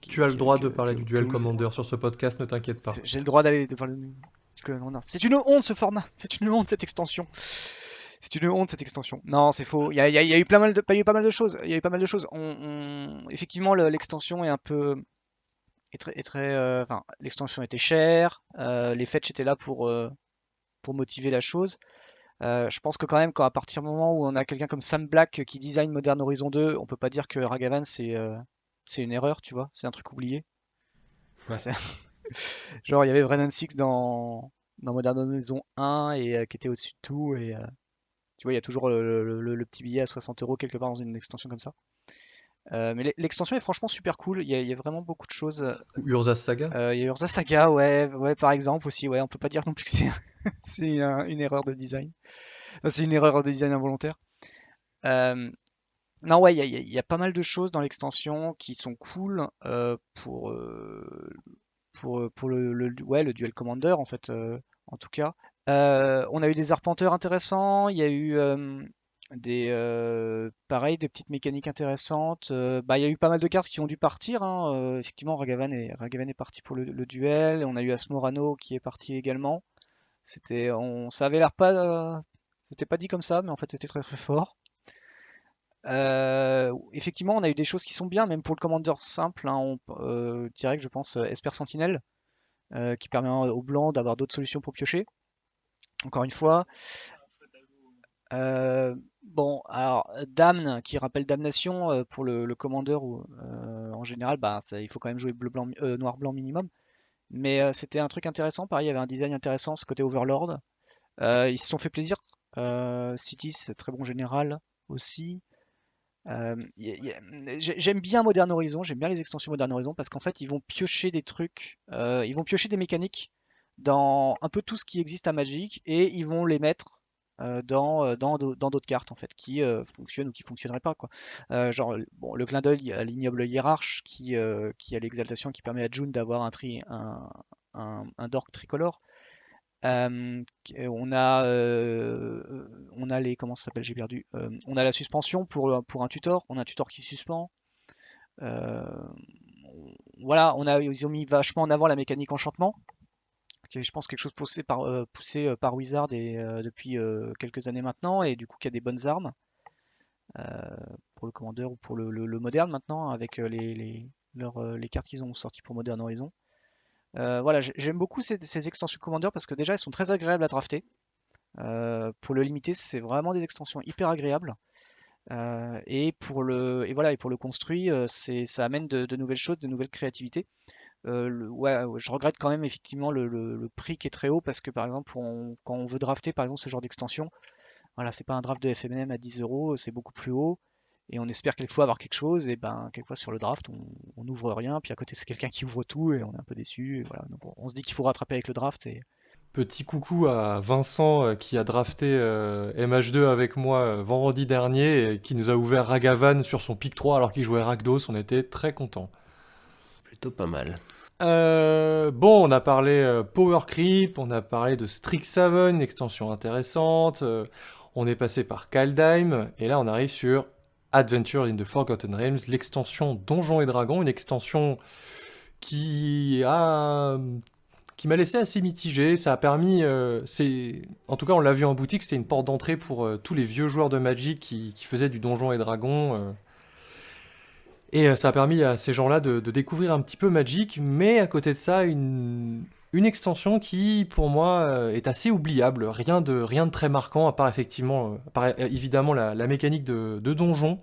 tu as le droit de parler du duel Commander sur ce podcast, ne t'inquiète pas. J'ai le droit d'aller de parler du C'est une honte ce format, c'est une honte cette extension. C'est une honte cette extension. Non, c'est faux. Il y, a, y a, eu pas mal de, pas mal de choses. Il y a eu pas mal de choses. On, on... Effectivement, l'extension est un peu très, très euh, l'extension était chère, euh, les fetch étaient là pour, euh, pour motiver la chose. je pense que quand même, quand à partir du moment où on a quelqu'un comme Sam Black qui design Modern Horizon 2, on peut pas dire que Ragavan c'est c'est une erreur, tu vois, c'est un truc oublié. <laughs> Genre il y avait Brennan Six dans, dans Modern Horizon 1 et qui était au-dessus de tout et tu vois il y a toujours le, le, petit billet à 60 euros quelque part dans une extension comme ça. Euh, mais l'extension est franchement super cool. Il y, a, vraiment beaucoup de choses. Urza Saga euh, Il y a Urza Saga, ouais, ouais, par exemple aussi. Ouais, on peut pas dire non plus que c'est <laughs> une erreur de design. c'est une erreur de design involontaire. Euh, non, ouais, il y, a pas mal de choses dans l'extension qui sont cool pour, pour, pour le, ouais, le duel commander, en fait, en tout cas. on a eu des arpenteurs intéressants. Il y a eu des euh, pareil des petites mécaniques intéressantes euh, bah il y a eu pas mal de cartes qui ont dû partir hein. euh, effectivement Ragavan est Ragavan est parti pour le, duel on a eu Asmorano qui est parti également c'était on ça avait l'air pas c'était pas dit comme ça mais en fait c'était très très fort effectivement on a eu des choses qui sont bien même pour le commander simple hein, que je pense Esper Sentinelle qui permet au blanc d'avoir d'autres solutions pour piocher encore une fois Bon, alors Damn, qui rappelle Damnation euh, pour le, commandeur, ou euh, en général, bah, il faut quand même jouer euh, noir blanc minimum. Mais c'était un truc intéressant, pareil, il y avait un design intéressant, ce côté Overlord. ils se sont fait plaisir. City, c'est très bon général aussi. j'aime bien Modern Horizon, j'aime bien les extensions Modern Horizon parce qu'en fait ils vont piocher des trucs, ils vont piocher des mécaniques dans un peu tout ce qui existe à Magic et ils vont les mettre dans dans d'autres cartes en fait qui fonctionnent ou qui fonctionneraient pas quoi. genre bon, le clin d'œil à l'ignoble hiérarche qui qui a l'exaltation qui permet à June d'avoir un tri un, un, un dork tricolore. on a on a les comment s'appelle j'ai perdu on a la suspension pour pour un tutor on a un tutor qui suspend voilà on a ils ont mis vachement en avant la mécanique enchantement je pense quelque chose poussé par poussé par Wizard et depuis quelques années maintenant et du coup qui a des bonnes armes pour le commandeur ou pour le, moderne maintenant avec les, les, les cartes qu'ils ont sorties pour Modern Horizon euh, voilà, j'aime beaucoup ces, extensions Commander parce que déjà elles sont très agréables à drafter. Euh, pour le limiter, c'est vraiment des extensions hyper agréables. Euh, et pour le et voilà et pour le construit, ça amène de, nouvelles choses, de nouvelles créativités. Ouais, je regrette quand même effectivement le, prix qui est très haut parce que par exemple quand on veut drafter par exemple ce genre d'extension, voilà c'est pas un draft de FMM à 10 euros, c'est beaucoup plus haut et on espère quelquefois avoir quelque chose, et ben quelquefois sur le draft on n'ouvre rien, puis à côté c'est quelqu'un qui ouvre tout et on est un peu déçu. voilà. Donc on, se dit qu'il faut rattraper avec le draft. Et... Petit coucou à Vincent euh, qui a drafté euh, MH2 avec moi euh, vendredi dernier et qui nous a ouvert Ragavan sur son pic 3 alors qu'il jouait Rakdos, on était très content. Plutôt pas mal. Bon, on a parlé Power Creep, on a parlé de Strixhaven, une extension intéressante. on est passé par Kaldheim, et là on arrive sur Adventure in the Forgotten Realms, l'extension Donjons et Dragons, une extension qui a qui m'a laissé assez mitigé. Ça a permis, euh, c'est, en tout cas, on l'a vu en boutique, c'était une porte d'entrée pour euh, tous les vieux joueurs de Magic qui, faisaient du Donjons et Dragons. Euh. Et ça a permis à ces gens-là de, découvrir un petit peu Magic, mais à côté de ça, une, extension qui, pour moi, euh, est assez oubliable. Rien de, rien de très marquant, à part effectivement, euh, évidemment la, mécanique de, donjon,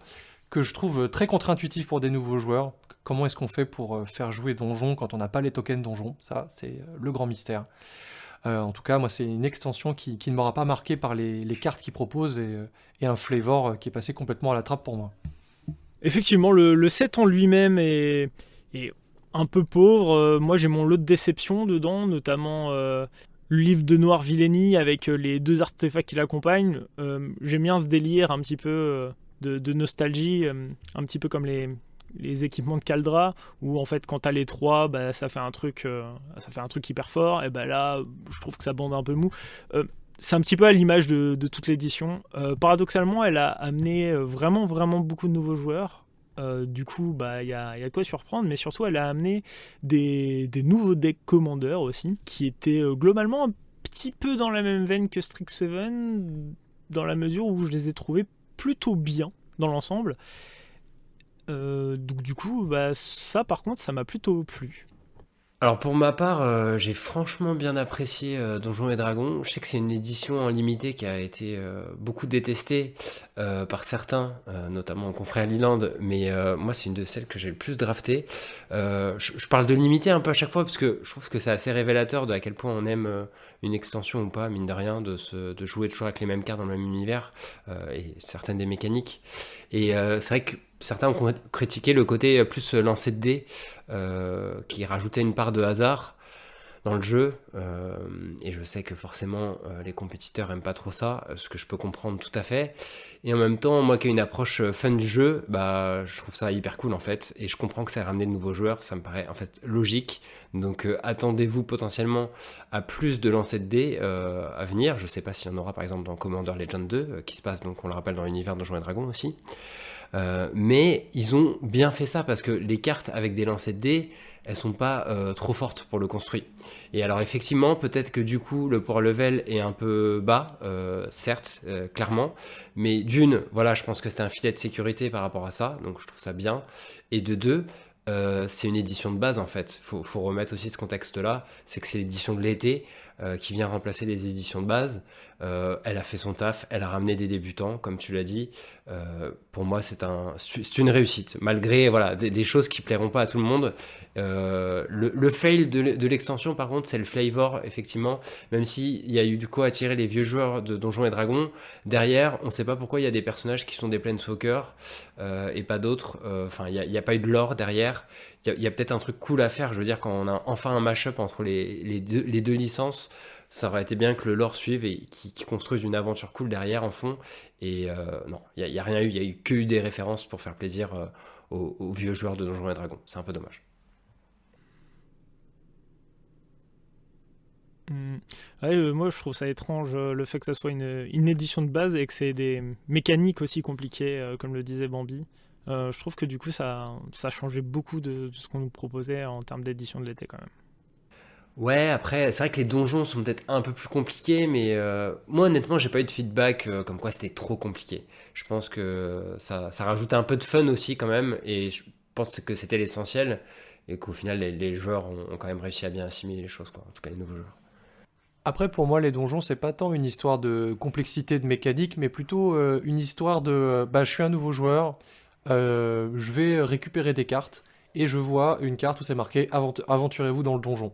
que je trouve très contre-intuitif pour des nouveaux joueurs. Comment est-ce qu'on fait pour euh, faire jouer donjon quand on n'a pas les tokens donjon? Ça, c'est le grand mystère. en tout cas, moi, c'est une extension qui, ne m'aura pas marqué par les, cartes qu'il propose et, un flavor qui est passé complètement à la trappe pour moi. Effectivement, le, set en lui-même est, un peu pauvre. Euh, moi, j'ai mon lot de déception dedans, notamment euh, le livre de Noir Villeni avec euh, les deux artefacts qui l'accompagnent. J'aime bien ce délire un petit peu de, nostalgie, un petit peu comme les, les équipements de Caldra où en fait quand t'as les trois bah, ça fait un truc ça fait un truc hyper fort et ben là je trouve que ça bande un peu mou c'est un petit peu à l'image de, toute l'édition paradoxalement elle a amené vraiment vraiment beaucoup de nouveaux joueurs euh, du coup, bah, il y, a, de quoi surprendre, mais surtout, elle a amené des, nouveaux decks commandeurs aussi, qui étaient euh, globalement un petit peu dans la même veine que Strixhaven, dans la mesure où je les ai trouvés plutôt bien dans l'ensemble. Euh, donc du coup, bah, ça par contre, ça m'a plutôt plu. Alors pour ma part, euh, j'ai franchement bien apprécié euh, Donjons et Dragons. Je sais que c'est une édition en qui a été euh, beaucoup détestée par certains, notamment en confrère Leland, mais moi c'est une de celles que j'ai le plus draftées. Je, parle de limité un peu à chaque fois parce que je trouve que c'est assez révélateur de à quel point on aime une extension ou pas, mine de rien, de, de jouer toujours avec les mêmes cartes dans le même univers et certaines des mécaniques. Et c'est vrai que certains ont critiqué le côté plus lancé de dés, euh, qui rajoutait une part de hasard dans le jeu. Euh, et je sais que forcément, euh, les compétiteurs aiment pas trop ça, ce que je peux comprendre tout à fait. Et en même temps, moi qui ai une approche fun du jeu, bah, je trouve ça hyper cool en fait. Et je comprends que ça a ramené de nouveaux joueurs, ça me paraît en fait logique. Donc attendez-vous potentiellement à plus de lancers de dés à venir. Je sais pas s'il y en aura par exemple dans Commander Legend 2, qui se passe donc, on le rappelle, dans l'univers de Donjons et Dragons aussi. Euh, mais ils ont bien fait ça parce que les cartes avec des lancers de dés, elles sont pas euh, trop fortes pour le construit. Et alors effectivement, peut-être que du coup le power level est un peu bas, euh, certes, clairement, mais d'une, voilà, je pense que c'était un filet de sécurité par rapport à ça, donc je trouve ça bien. Et de deux, c'est une édition de base en fait. Faut, faut remettre aussi ce contexte-là, c'est que c'est l'édition de l'été. Euh, qui vient remplacer les éditions de base. Euh, elle a fait son taf, elle a ramené des débutants, comme tu l'as dit. Euh, pour moi, c'est un, une réussite, malgré voilà des, choses qui plairont pas à tout le monde. Le, fail de l'extension, par contre, c'est le flavor, effectivement. Même s'il y a eu du coup attirer les vieux joueurs de Donjons et Dragons, derrière, on ne sait pas pourquoi il y a des personnages qui sont des Planeswalkers et pas d'autres. Enfin, il n'y a, pas eu de lore derrière. Il y a, peut-être un truc cool à faire. Je veux dire, quand on a enfin un mash-up entre les, deux, licences, ça aurait été bien que le lore suive et qu'ils construisent une aventure cool derrière en fond. Et non, il n'y a, rien eu. Il n'y a eu que eu des références pour faire plaisir aux, aux, vieux joueurs de Donjons et Dragons. C'est un peu dommage. Hmm. Euh, moi, je trouve ça étrange euh, le fait que ça soit une, édition de base et que c'est des mécaniques aussi compliquées, euh, comme le disait Bambi. Je trouve que du coup, ça, ça changé beaucoup de, ce qu'on nous proposait en termes d'édition de l'été quand même. Ouais, après, c'est vrai que les donjons sont peut-être un peu plus compliqués, mais moi, honnêtement, j'ai pas eu de feedback comme quoi c'était trop compliqué. Je pense que ça, ça rajoutait un peu de fun aussi quand même, et je pense que c'était l'essentiel, et qu'au final, les, joueurs ont, ont, quand même réussi à bien assimiler les choses, quoi. en tout cas les nouveaux joueurs. Après, pour moi, les donjons, c'est pas tant une histoire de complexité de mécanique, mais plutôt euh, une histoire de euh, bah, je suis un nouveau joueur, euh, je vais récupérer des cartes, et je vois une carte où c'est marqué Aventurez-vous dans le donjon.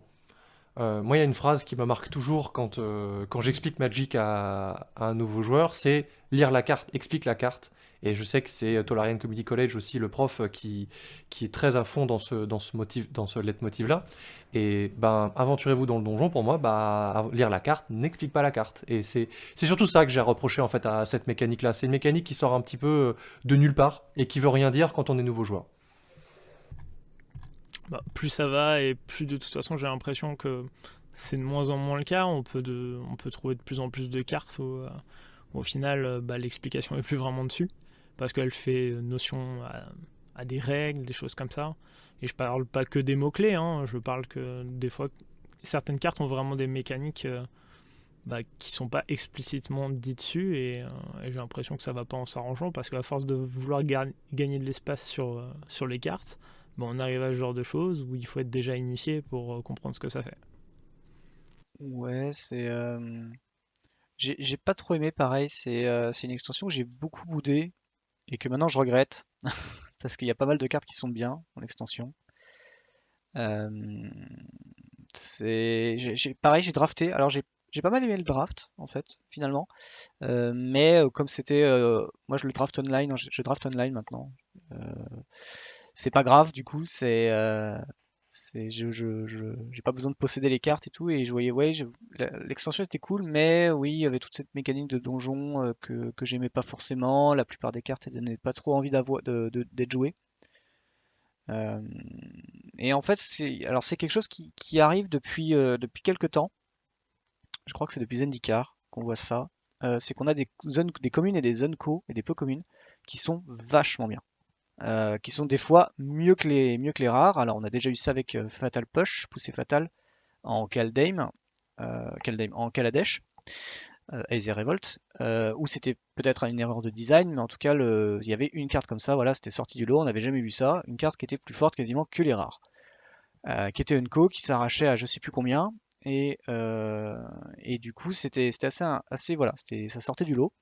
moi, il y a une phrase qui me marque toujours quand, quand j'explique Magic à, un nouveau joueur c'est lire la carte, explique la carte. Et je sais que c'est Tolarian Community College aussi, le prof, qui, qui est très à fond dans ce, dans ce, motif, dans ce leitmotiv-là. Et ben, aventurez-vous dans le donjon, pour moi, bah, lire la carte n'explique pas la carte. Et c'est surtout ça que j'ai reproché en fait à cette mécanique-là. C'est une mécanique qui sort un petit peu de nulle part et qui veut rien dire quand on est nouveau joueur. Bah, plus ça va et plus de toute façon j'ai l'impression que c'est de moins en moins le cas. On peut, de, on peut trouver de plus en plus de cartes où, euh, au final bah, l'explication est plus vraiment dessus parce qu'elle fait notion à, des règles, des choses comme ça. Et je parle pas que des mots-clés, hein, je parle que des fois, certaines cartes ont vraiment des mécaniques euh, bah, qui sont pas explicitement dites dessus, et, euh, j'ai l'impression que ça va pas en s'arrangeant, parce qu'à force de vouloir gagner de l'espace sur, euh, les cartes, bah, on arrive à ce genre de choses où il faut être déjà initié pour comprendre ce que ça fait. Ouais, c'est. J'ai pas trop aimé pareil, c'est une extension que j'ai beaucoup boudé et que maintenant je regrette <laughs> parce qu'il y a pas mal de cartes qui sont bien en extension. Euh, c'est pareil, j'ai drafté. Alors j'ai pas mal aimé le draft en fait finalement, euh, mais euh, comme c'était, moi je le draft online, je, draft online maintenant. c'est pas grave du coup, c'est j'ai pas besoin de posséder les cartes et tout. Et je voyais, ouais, l'extension était cool, mais oui, il y avait toute cette mécanique de donjon euh, que, que j'aimais pas forcément. La plupart des cartes donnaient pas trop envie d'être jouées. Euh, et en fait, c'est, alors c'est quelque chose qui, qui arrive depuis, euh, depuis quelques temps. Je crois que c'est depuis Zendikar qu'on voit ça. c'est qu'on a des zones, des communes et des zones co et des peu communes qui sont vachement bien. Euh, qui sont des fois mieux que les, mieux que les rares. Alors on a déjà eu ça avec euh, Fatal Push, poussée fatale en Kaldheim, euh, en Kaladesh, euh, Revolt, où c'était peut-être une erreur de design, mais en tout cas il y avait une carte comme ça, voilà, c'était sorti du lot, on n'avait jamais vu ça, une carte qui était plus forte quasiment que les rares, qui était une co qui s'arrachait à je sais plus combien, et, et, du coup c'était assez, assez voilà ça sortait du lot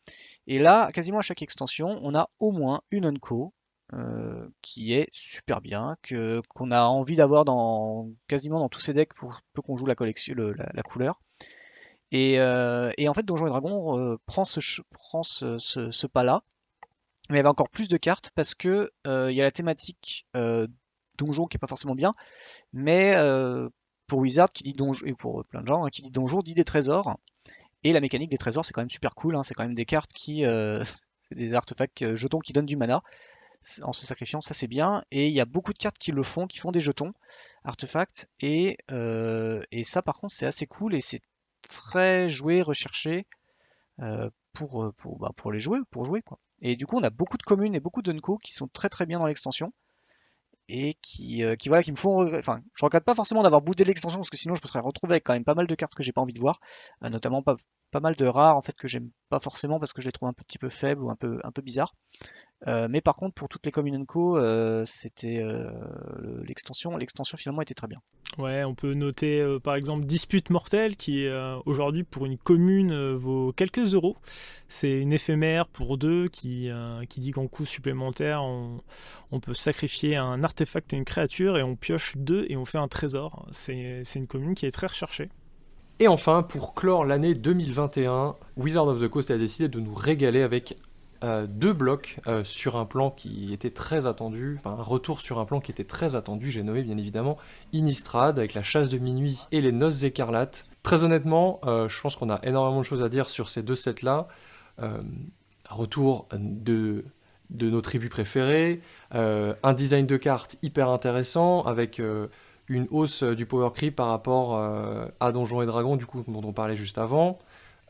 et là quasiment à chaque extension on a au moins une unco euh, qui est super bien, qu'on a envie d'avoir dans quasiment dans tous ces decks pour peu qu'on joue la collection, la, couleur. Et, euh, et, en fait, Donjons et Dragons euh, prend ce, prend ce, ce, pas-là, mais avait encore plus de cartes parce que il y a la thématique donjon qui est pas forcément bien, mais pour Wizard qui dit donjon et pour plein de gens hein, qui dit donjon dit des trésors. Et la mécanique des trésors, c'est quand même super cool. Hein, c'est quand même des cartes qui, <laughs> c'est des artefacts jetons qui donnent du mana en se sacrifiant, ça c'est bien. Et il y a beaucoup de cartes qui le font, qui font des jetons, artefacts, et, euh, ça par contre c'est assez cool et c'est très joué, recherché euh, pour, euh, pour, bah, pour les jouer, pour jouer quoi. Et du coup on a beaucoup de communes et beaucoup de qui sont très très bien dans l'extension et qui, qui, voilà, qui me font Enfin, je regrette pas forcément d'avoir boudé l'extension parce que sinon je me serais retrouvé avec quand même pas mal de cartes que j'ai pas envie de voir, notamment pas, pas mal de rares en fait que j'aime pas forcément parce que je les trouve un petit peu faibles ou un peu, un peu bizarres. Euh, mais par contre, pour toutes les communes co, euh, c'était euh, l'extension. L'extension finalement était très bien. Ouais, on peut noter par exemple Dispute Mortelle qui aujourd'hui pour une commune vaut quelques euros. C'est une éphémère pour deux qui, qui dit qu'en coût supplémentaire, on, on, peut sacrifier un artefact et une créature et on pioche deux et on fait un trésor. C'est une commune qui est très recherchée. Et enfin, pour clore l'année 2021, Wizard of the Coast a décidé de nous régaler avec euh, deux blocs euh, sur un plan qui était très attendu, enfin un retour sur un plan qui était très attendu, j'ai nommé bien évidemment Inistrad avec la chasse de minuit et les noces écarlates. Très honnêtement, euh, je pense qu'on a énormément de choses à dire sur ces deux sets-là. retour de, de nos tribus préférées, un design de carte hyper intéressant avec une hausse du power creep par rapport à Donjons et Dragons, du coup dont on parlait juste avant.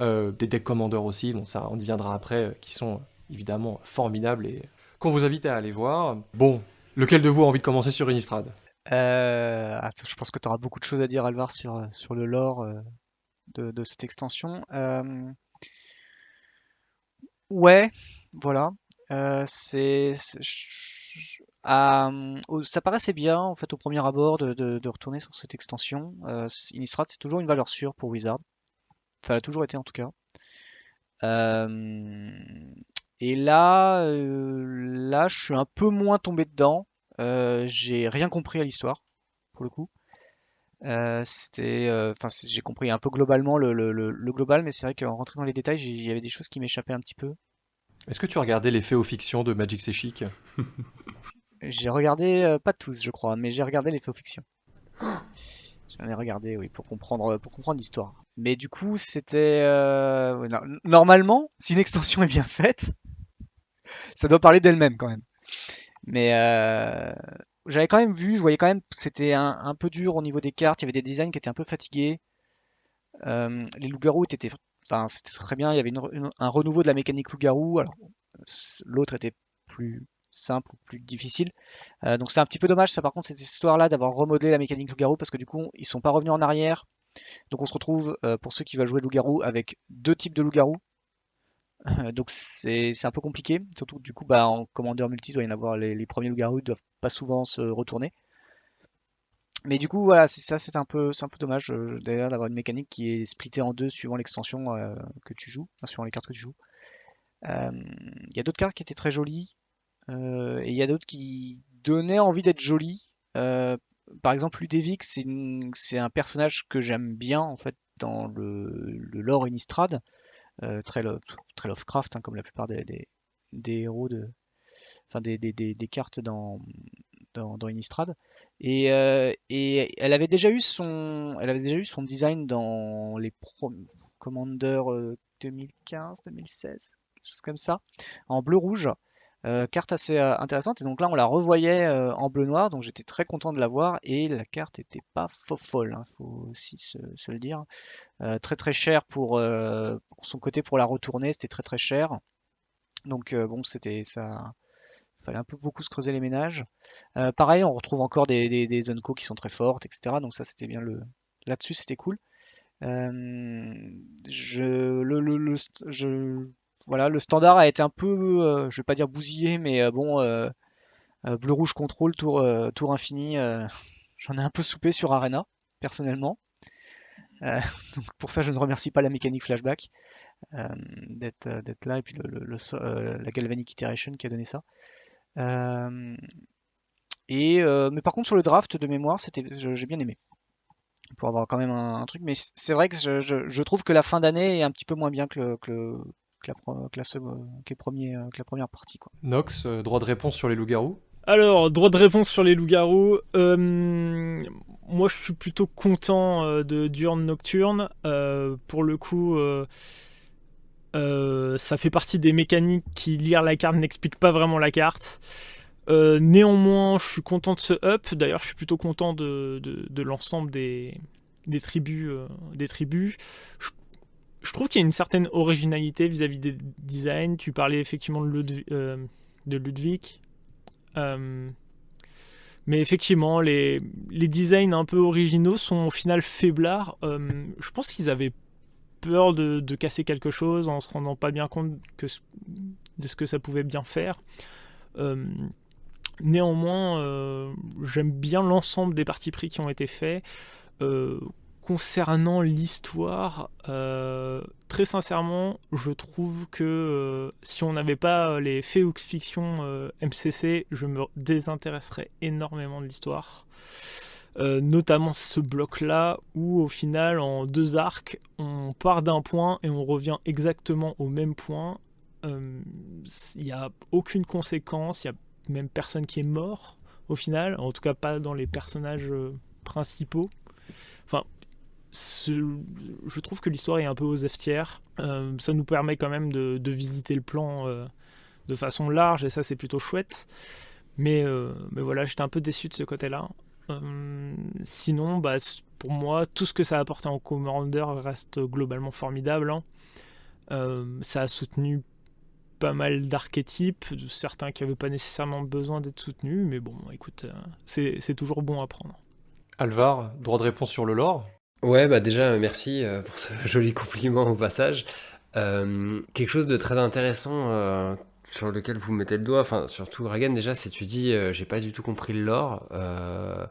des deck commanders aussi, bon ça on y viendra après, qui sont évidemment formidable et qu'on vous invite à aller voir. Bon, lequel de vous a envie de commencer sur Innistrad euh, Je pense que tu auras beaucoup de choses à dire, Alvar, sur, euh, sur le lore euh, de, cette extension. Ouais, voilà. ça paraissait bien en fait au premier abord de, retourner sur cette extension. Innistrad, c'est toujours une valeur sûre pour Wizard. Enfin, elle a toujours été en tout cas. Et là, euh, là, je suis un peu moins tombé dedans. Euh, j'ai rien compris à l'histoire, pour le coup. Euh, c'était, enfin, j'ai compris un peu globalement le, le, global, mais c'est vrai qu'en rentrant dans les détails, il y avait des choses qui m'échappaient un petit peu. Est-ce que tu as regardé les faits aux fictions de Magic C'est Chic? J'ai regardé, pas tous, je crois, mais j'ai regardé les faits aux fictions. <gasps> J'en ai regardé, oui, pour comprendre, pour comprendre l'histoire. Mais du coup, c'était normalement, si une extension est bien faite, ça doit parler d'elle-même quand même. Mais euh, j'avais quand même vu, je voyais quand même, c'était un, peu dur au niveau des cartes. Il y avait des designs qui étaient un peu fatigués. Euh, les loups-garous étaient, enfin, c'était très bien. Il y avait un renouveau de la mécanique loup-garou. Alors, l'autre était plus simple ou plus difficile. Euh, donc c'est un petit peu dommage, ça par contre, cette histoire-là d'avoir remodelé la mécanique loup-garou parce que du coup, ils sont pas revenus en arrière. Donc on se retrouve, pour ceux qui veulent jouer loup-garou, avec deux types de loup-garou. Euh, donc c'est un peu compliqué, surtout du coup bah, en commandeur multi, il doit y en avoir les, premiers loups-garous doivent pas souvent se retourner. Mais du coup voilà, c'est ça c'est un peu un peu dommage euh, d'ailleurs d'avoir une mécanique qui est splittée en deux suivant l'extension euh, que tu joues, suivant les cartes que tu joues. Il y a d'autres cartes qui étaient très jolies et il y a d'autres qui donnaient envie d'être jolies. par exemple Ludevic c'est un personnage que j'aime bien en fait dans le, le lore Innistrad. Euh, très, très, Lovecraft, hein, comme la plupart des, des, héros de, enfin des, des, des, cartes dans, dans, dans. Et, euh, et, elle avait déjà eu son, elle avait déjà eu son design dans les Commander 2015, 2016, chose comme ça, en bleu rouge. Euh, carte assez euh, intéressante. Et donc là on la revoyait euh, en bleu noir donc j'étais très content de la voir. Et la carte était pas folle hein, faut aussi se, le dire. Très très cher pour, son côté pour la retourner. C'était très très cher. Donc bon c'était ça fallait un peu beaucoup se creuser les ménages. Pareil on retrouve encore des, des, des qui sont très fortes etc donc ça c'était bien le là-dessus c'était cool. Je, le, le, je voilà, le standard a été un peu, euh, je vais pas dire bousillé, mais euh, bon, euh, bleu-rouge contrôle, tour, infini, <laughs> j'en ai un peu soupé sur Arena, personnellement. <laughs> donc pour ça, je ne remercie pas la mécanique flashback d'être là, et puis la Galvanic Iteration qui a donné ça. mais par contre, sur le draft de mémoire, c'était, j'ai bien aimé pour avoir quand même un, truc. Mais c'est vrai que je, trouve que la fin d'année est un petit peu moins bien que le, la, première partie. Quoi. Nox, euh, droit de réponse sur les loups-garous Alors, droit de réponse sur les loups-garous. Euh, moi, je suis plutôt content euh, de Diurne Nocturne. pour le coup, ça fait partie des mécaniques qui, lire la carte, n'explique pas vraiment la carte. néanmoins, je suis content de ce up. D'ailleurs, je suis plutôt content de, de, l'ensemble des, des tribus. des tribus. Je je trouve qu'il y a une certaine originalité vis-à-vis des designs. Tu parlais effectivement de, euh, Ludwig. Euh, mais effectivement, les, designs un peu originaux sont au final faiblards. Euh, je pense qu'ils avaient peur de, casser quelque chose en se rendant pas bien compte de ce que ça pouvait bien faire. néanmoins, j'aime bien l'ensemble des parties pris qui ont été faits concernant l'histoire, euh, très sincèrement, je trouve que euh, si on n'avait pas les faits ou fiction euh, MCC, je me désintéresserais énormément de l'histoire. notamment ce bloc-là, où au final, en deux arcs, on part d'un point et on revient exactement au même point. il n'y a aucune conséquence, il n'y a même personne qui est mort au final, en tout cas pas dans les personnages principaux. Enfin, je trouve que l'histoire est un peu aux F ça nous permet quand même de, visiter le plan de façon large et ça c'est plutôt chouette. Mais, mais voilà, j'étais un peu déçu de ce côté-là. sinon, bah, pour moi, tout ce que ça a apporté en Commander reste globalement formidable. Hein. Euh, ça a soutenu pas mal d'archétypes, certains qui n'avaient pas nécessairement besoin d'être soutenus, mais bon, écoute, euh, c'est toujours bon à prendre. Alvar, droit de réponse sur le lore? Ouais, bah déjà, merci euh, pour ce <laughs> joli compliment au passage. quelque chose de très intéressant sur lequel vous mettez le doigt, enfin surtout Ragan déjà, c'est tu dis euh, j'ai pas du tout compris le lore, euh,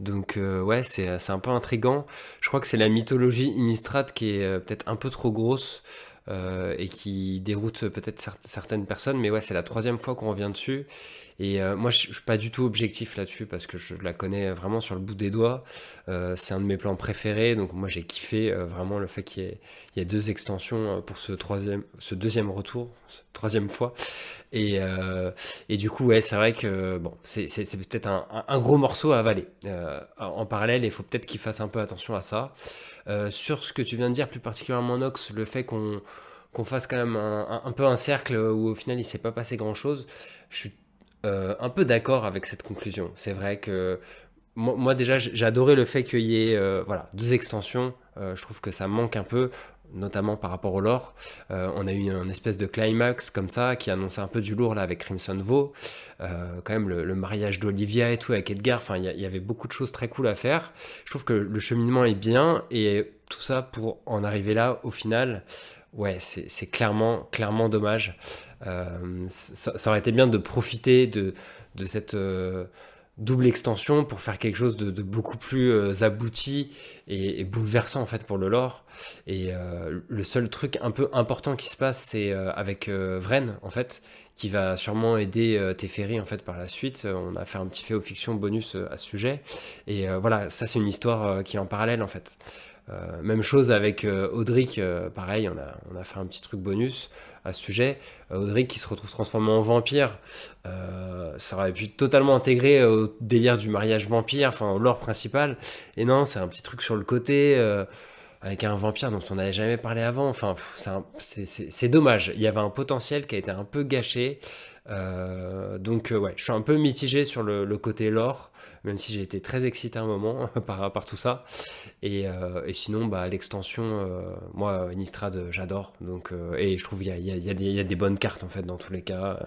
donc euh, ouais c'est un peu intrigant. Je crois que c'est la mythologie Innistrad qui est peut-être un peu trop grosse et qui déroute peut-être certaines personnes, mais ouais c'est la troisième fois qu'on revient dessus et euh, moi, je, suis pas du tout objectif là-dessus parce que je, la connais vraiment sur le bout des doigts. Euh, c'est un de mes plans préférés, donc moi j'ai kiffé euh, vraiment le fait qu'il y, ait deux extensions pour ce troisième, ce deuxième retour, troisième fois. Et, et, du coup, ouais, c'est vrai que bon, c'est peut-être un, gros morceau à avaler. en parallèle, il faut peut-être qu'il fasse un peu attention à ça. sur ce que tu viens de dire, plus particulièrement Nox, le fait qu'on qu'on fasse quand même un, un, peu un cercle où au final il s'est pas passé grand chose. Je suis euh, un peu d'accord avec cette conclusion. C'est vrai que moi, déjà j'ai adoré le fait qu'il y ait euh, voilà deux extensions. Euh, je trouve que ça manque un peu notamment par rapport au lore. on a eu une espèce de climax comme ça qui annonçait un peu du lourd là avec Crimson Vow. quand même le, mariage d'Olivia et tout avec Edgar. Enfin, il y, avait beaucoup de choses très cool à faire. Je trouve que le cheminement est bien et tout ça pour en arriver là au final. Ouais, c'est clairement, clairement dommage. Euh, ça, aurait été bien de profiter de, cette euh, double extension pour faire quelque chose de, beaucoup plus euh, abouti et, bouleversant en fait pour le lore. Et le seul truc un peu important qui se passe, c'est avec Vren en fait, qui va sûrement aider Teferi en fait par la suite. On a fait un petit fait aux fiction bonus à ce sujet. Et voilà, ça c'est une histoire qui est en parallèle en fait. Euh, même chose avec euh, Audric, euh, pareil, on a, on a fait un petit truc bonus à ce sujet. Audric qui se retrouve transformé en vampire, ça aurait pu totalement intégrer au délire du mariage vampire, enfin au lore principal. Et non, c'est un petit truc sur le côté avec un vampire dont on n'avait jamais parlé avant. Enfin, c'est dommage. Il y avait un potentiel qui a été un peu gâché. Donc, ouais, je suis un peu mitigé sur le, côté lore même si j'ai été très excité à un moment <laughs> par, tout ça. Et, euh, sinon, bah, l'extension, euh, moi, Innistrad, j'adore. Donc, euh, et je trouve qu'il y, y, y, a des bonnes cartes, en fait, dans tous les cas.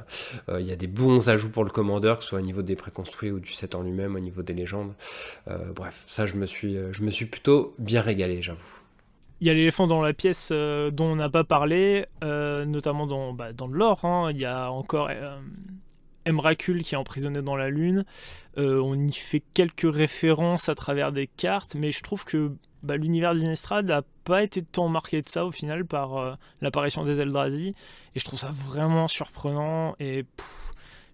Il y a des bons ajouts pour le commandeur, que ce soit au niveau des préconstruits ou du set en lui-même, au niveau des légendes. bref, ça, je me, suis, je me suis plutôt bien régalé, j'avoue. Il y a l'éléphant dans la pièce dont on n'a pas parlé, notamment dans, bah, dans. Hein. Il y a encore Emrakul qui est emprisonné dans la Lune. Euh, on y fait quelques références à travers des cartes, mais je trouve que bah, l'univers d'Innistrad n'a pas été tant marqué de ça au final par euh, l'apparition des Eldrazi. Et je trouve ça vraiment surprenant. Et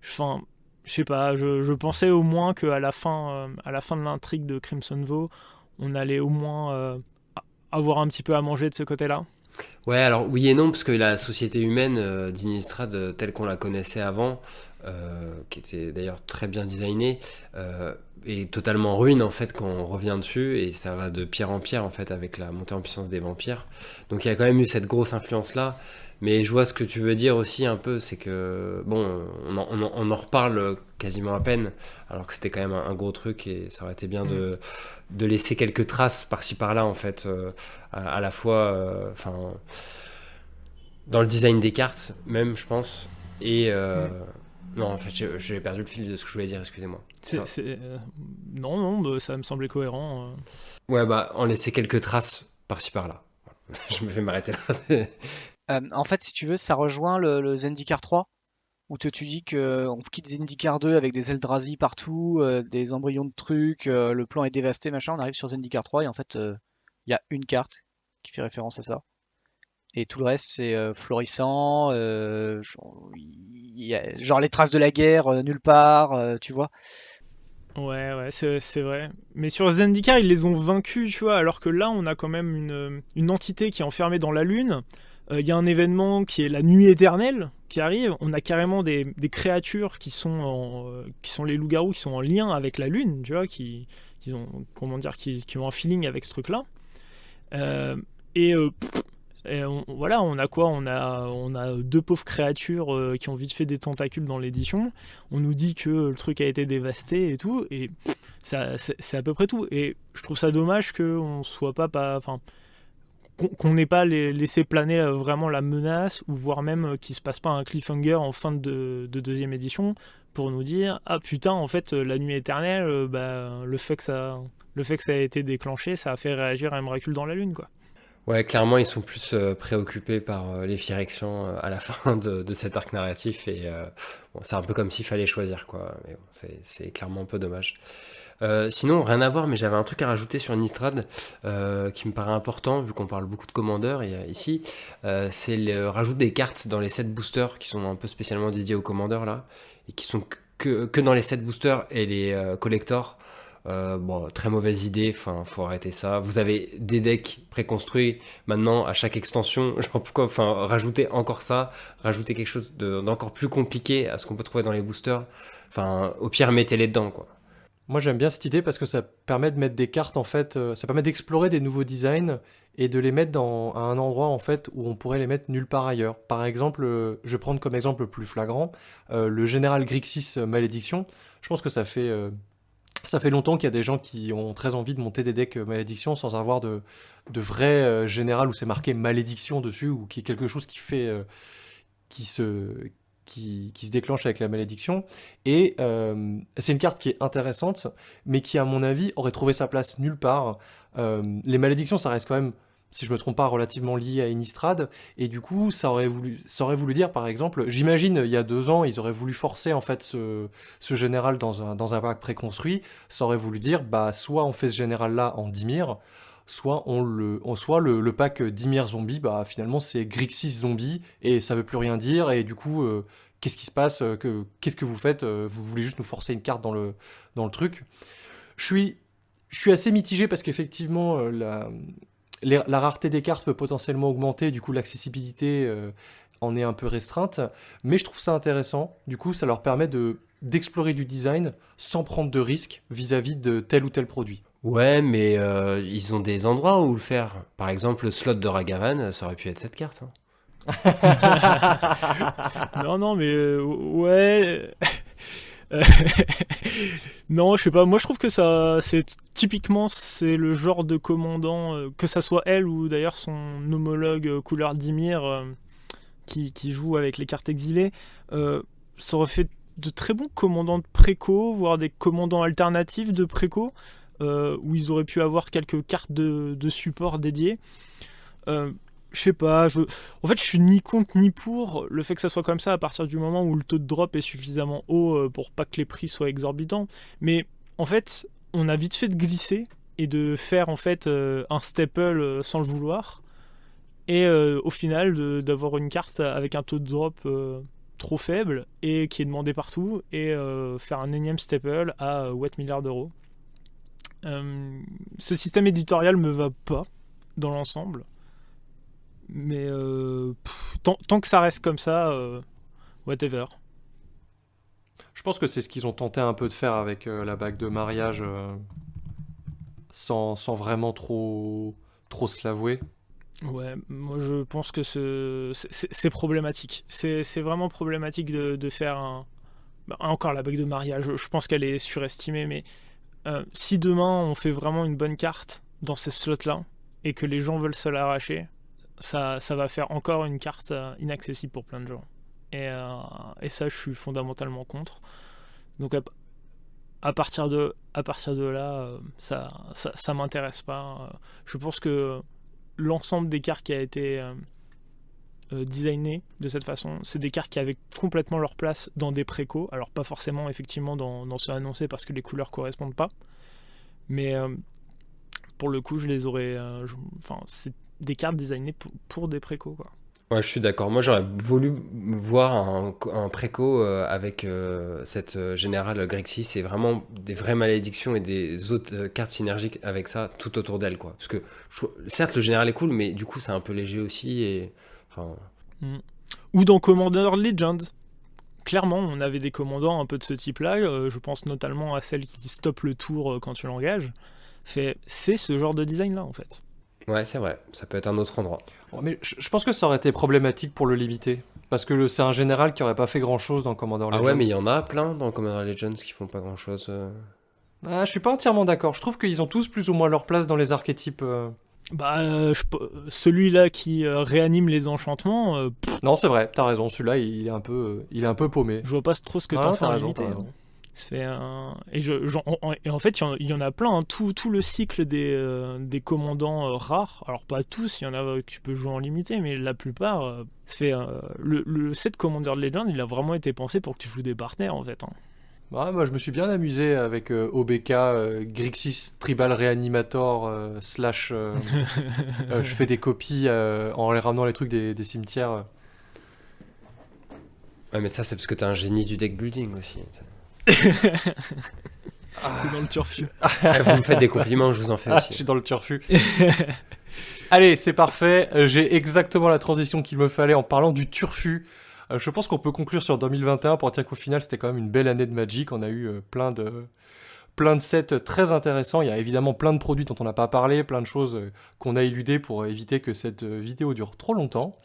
enfin, je sais pas, je, pensais au moins qu'à la fin, euh, la fin de l'intrigue de Crimson Vow, on allait au moins avoir un petit peu à manger de ce côté-là. Ouais, alors oui et non, parce que la société humaine d'Innistrad, telle qu'on la connaissait avant, euh, qui était d'ailleurs très bien designé, euh, est totalement ruine en fait quand on revient dessus et ça va de pierre en pierre en fait avec la montée en puissance des vampires. Donc il y a quand même eu cette grosse influence là. Mais je vois ce que tu veux dire aussi un peu, c'est que bon, on en, reparle quasiment à peine, alors que c'était quand même un, gros truc et ça aurait été bien de, mm. de laisser quelques traces par-ci par-là en fait, euh, à, la fois, enfin, dans le design des cartes même, je pense, et mm. Non, en fait, j'ai perdu le fil de ce que je voulais dire, excusez-moi. Euh, non, non, bah, ça me semblait cohérent. Euh. Ouais, bah, on laissait quelques traces par-ci par-là. <laughs> je me vais m'arrêter là. Euh, en fait, si tu veux, ça rejoint le, Zendikar 3, où tu dis qu'on quitte Zendikar 2 avec des Eldrazi partout, des embryons de trucs, le plan est dévasté, machin. On arrive sur Zendikar 3 et en fait, il y a une carte qui fait référence à ça. Et tout le reste, c'est euh, florissant. Euh, genre, les traces de la guerre, euh, nulle part, tu vois. Ouais, ouais, c'est vrai. Mais sur Zendikar, ils les ont vaincus, tu vois, alors que là, on a quand même une entité qui est enfermée dans la Lune. Il y a un événement qui est la nuit éternelle qui arrive. On a carrément des, créatures qui sont, qui sont les loups-garous, qui sont en lien avec la lune, tu vois, qui, ont, comment dire, qui, ont un feeling avec ce truc-là. et et voilà, on a quoi? On a, on a deux pauvres créatures euh, qui ont vite fait des tentacules dans l'édition. On nous dit que le truc a été dévasté et tout. Et c'est à peu près tout. Et je trouve ça dommage qu'on soit pas. pas qu'on n'ait pas laissé planer euh, vraiment la menace, ou voire même euh, qu'il se passe pas un cliffhanger en fin de, deuxième édition pour nous dire Ah putain, en fait, la nuit éternelle, bah, le, fait que ça, le fait a été déclenché, ça a fait réagir un miracle dans la lune, quoi. Ouais, clairement, ils sont plus euh, préoccupés par euh, les euh, à la <laughs> fin de, cet arc narratif. Et c'est un peu comme s'il fallait choisir, quoi. Mais c'est clairement un peu dommage. Sinon, rien à voir, mais j'avais un truc à rajouter sur Nistrad qui me paraît important, vu qu'on parle beaucoup de commandeurs ici. c'est le rajout des cartes dans les sets boosters qui sont un peu spécialement dédiés aux commandeurs, là, et qui sont que, dans les sets boosters et les collectors. Euh, bon, très mauvaise idée, enfin, faut arrêter ça. Vous avez des decks préconstruits maintenant à chaque extension. <laughs> Pourquoi, enfin, rajouter encore ça, rajouter quelque chose d'encore plus compliqué à ce qu'on peut trouver dans les boosters. Enfin, au pire, mettez-les dedans, quoi. Moi, j'aime bien cette idée parce que ça permet de mettre des cartes, en fait, euh, ça permet d'explorer des nouveaux designs et de les mettre dans, à un endroit, en fait, où on pourrait les mettre nulle part ailleurs. Par exemple, euh, je vais prendre comme exemple le plus flagrant, le général Grixis Malédiction. Je pense que ça fait ça fait longtemps qu'il y a des gens qui ont très envie de monter des decks malédiction sans avoir de, de vrai euh, général où c'est marqué malédiction dessus ou qui est quelque chose qui fait euh, qui se qui, se déclenche avec la malédiction et euh, c'est une carte qui est intéressante mais qui à mon avis aurait trouvé sa place nulle part les malédictions ça reste quand même si je me trompe pas, relativement lié à Innistrad. Et du coup, ça aurait voulu, ça aurait voulu dire, par exemple, j'imagine, il y a deux ans, ils auraient voulu forcer en fait ce, ce général dans un, dans un pack préconstruit. Ça aurait voulu dire, bah, soit on fait ce général-là en Dimir, soit on le, soit le, pack Dimir zombie, bah, finalement, c'est Grixis zombie, et ça veut plus rien dire, et du coup, euh, qu'est-ce qui se passe, euh, que, qu'est-ce que vous faites, euh, vous voulez juste nous forcer une carte dans le, dans le truc. Je suis, je suis assez mitigé parce qu'effectivement, la, la rareté des cartes peut potentiellement augmenter, du coup l'accessibilité en est un peu restreinte, mais je trouve ça intéressant. Du coup, ça leur permet de d'explorer du design sans prendre de risques vis-à-vis de tel ou tel produit. Ouais, mais euh, ils ont des endroits où le faire. Par exemple, le slot de Ragavan, ça aurait pu être cette carte. Hein. <laughs> non, non, mais euh, ouais. <laughs> non, je sais pas. Moi, je trouve que ça, c'est typiquement, c'est le genre de commandant, euh, que ça soit elle ou d'ailleurs son homologue euh, couleur Dimir euh, qui, joue avec les cartes exilées, ça aurait fait de très bons commandants de préco, voire des commandants alternatifs de préco, où ils auraient pu avoir quelques cartes de, support dédiées je sais pas, en fait je suis ni contre ni pour le fait que ça soit comme ça à partir du moment où le taux de drop est suffisamment haut euh, pour pas que les prix soient exorbitants. Mais en fait, on a vite fait de glisser et de faire en fait euh, un staple euh, sans le vouloir. Et au final d'avoir une carte avec un taux de drop trop faible et qui est demandé partout et faire un énième staple à 8 milliards d'euros. Ce système éditorial me va pas dans l'ensemble. Mais euh, tant, que ça reste comme ça, euh, whatever. Je pense que c'est ce qu'ils ont tenté un peu de faire avec euh, la bague de mariage, sans, sans, vraiment trop, trop se l'avouer. Ouais, moi je pense que c'est problématique. C'est vraiment problématique de, de faire un... Bah, encore la bague de mariage, je pense qu'elle est surestimée, mais si demain on fait vraiment une bonne carte dans ces slots-là, et que les gens veulent se l'arracher, ça, ça va faire encore une carte euh, inaccessible pour plein de gens. Et, euh, et ça, je suis fondamentalement contre. Donc à, partir, de, à partir de là, euh, ça, ça, ça m'intéresse pas. Je pense que l'ensemble des cartes qui a été designé de cette façon, c'est des cartes qui avaient complètement leur place dans des précos. Alors pas forcément effectivement dans, dans ce annoncé parce que les couleurs correspondent pas. Mais pour le coup, je les aurais. enfin, c'est des cartes designées pour, des précos. Quoi. Ouais, je suis d'accord. Moi, j'aurais voulu voir un, préco euh, avec euh, cette euh, générale Grexis. C'est vraiment des vraies malédictions et des autres cartes synergiques avec ça tout autour d'elle. quoi. Parce que, certes, le général est cool, mais du coup, c'est un peu léger aussi. Et Enfin, Ou dans Commander Legends. Clairement, on avait des commandants un peu de ce type-là. euh, je pense notamment à celle qui stoppe le tour euh, quand tu l'engages. Fait, c'est ce genre de design-là en fait. ouais, c'est vrai. Ça peut être un autre endroit. Oh, Mais je, je pense que ça aurait été problématique pour le limiter. Parce que le- c'est un général qui aurait pas fait grand chose dans Commander Ah Legends. ouais, mais il y en a plein dans Commander Legends qui font pas grand chose. Ah, je suis pas entièrement d'accord. Je trouve qu'ils ont tous plus ou moins leur place dans les archétypes. euh. Bah, euh, je celui-là qui euh, réanime les enchantements, euh, pff, Non, c'est vrai, t'as raison. Celui-là, il est un peu, il est un peu paumé. je vois pas trop ce que t'en fais fait un- et, je, en, et en fait, il y en- a plein. hein. Tout, tout le cycle des, euh, des commandants euh, rares, alors pas tous, il y en a que tu peux jouer en limité, mais la plupart, euh, fait, le, le set Commander de Legend, il a vraiment été pensé pour que tu joues des partenaires en fait. hein. Ouais, moi, je me suis bien amusé avec euh, OBK, euh, Grixis Tribal Reanimator, euh, slash. euh, <laughs> euh, je fais des copies euh, en les ramenant les trucs des, des cimetières. Ouais, mais ça, c'est parce que t'es un génie du deck building aussi. T'es <laughs> dans le turfu. <laughs> Ah, vous me faites des compliments, je vous en fais Ah, je aussi. suis dans le turfu. Allez, c'est parfait. J'ai exactement la transition qu'il me fallait en parlant du turfu. Euh, je pense qu'on peut conclure sur 2021 pour dire qu'au final, c'était quand même une belle année de Magic. On a eu euh, plein de plein sets très intéressants. Il y a évidemment plein de produits dont on n'a pas parlé, plein de choses euh, qu'on a éludées pour euh, éviter que cette euh, vidéo dure trop longtemps.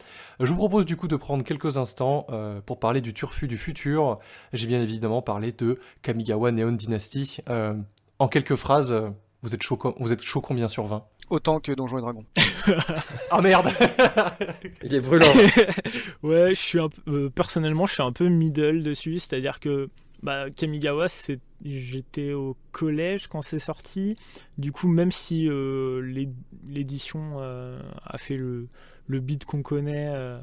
Euh, Je vous propose du coup de prendre quelques instants euh, pour parler du turfu du futur. J'ai bien évidemment parlé de Kamigawa Neon Dynasty. Euh, en quelques phrases, euh, vous êtes chaud, vous êtes chaud combien sur 20 Autant que Donjons et Dragons. <laughs> Ah merde <laughs> Il est brûlant. <laughs> Ouais, je suis un peu- euh, personnellement, je suis un peu middle dessus, c'est-à-dire que bah, Kamigawa, c'est j'étais au collège quand c'est sorti. Du coup, même si euh, l'é- l'édition euh, a fait le, le beat qu'on connaît euh,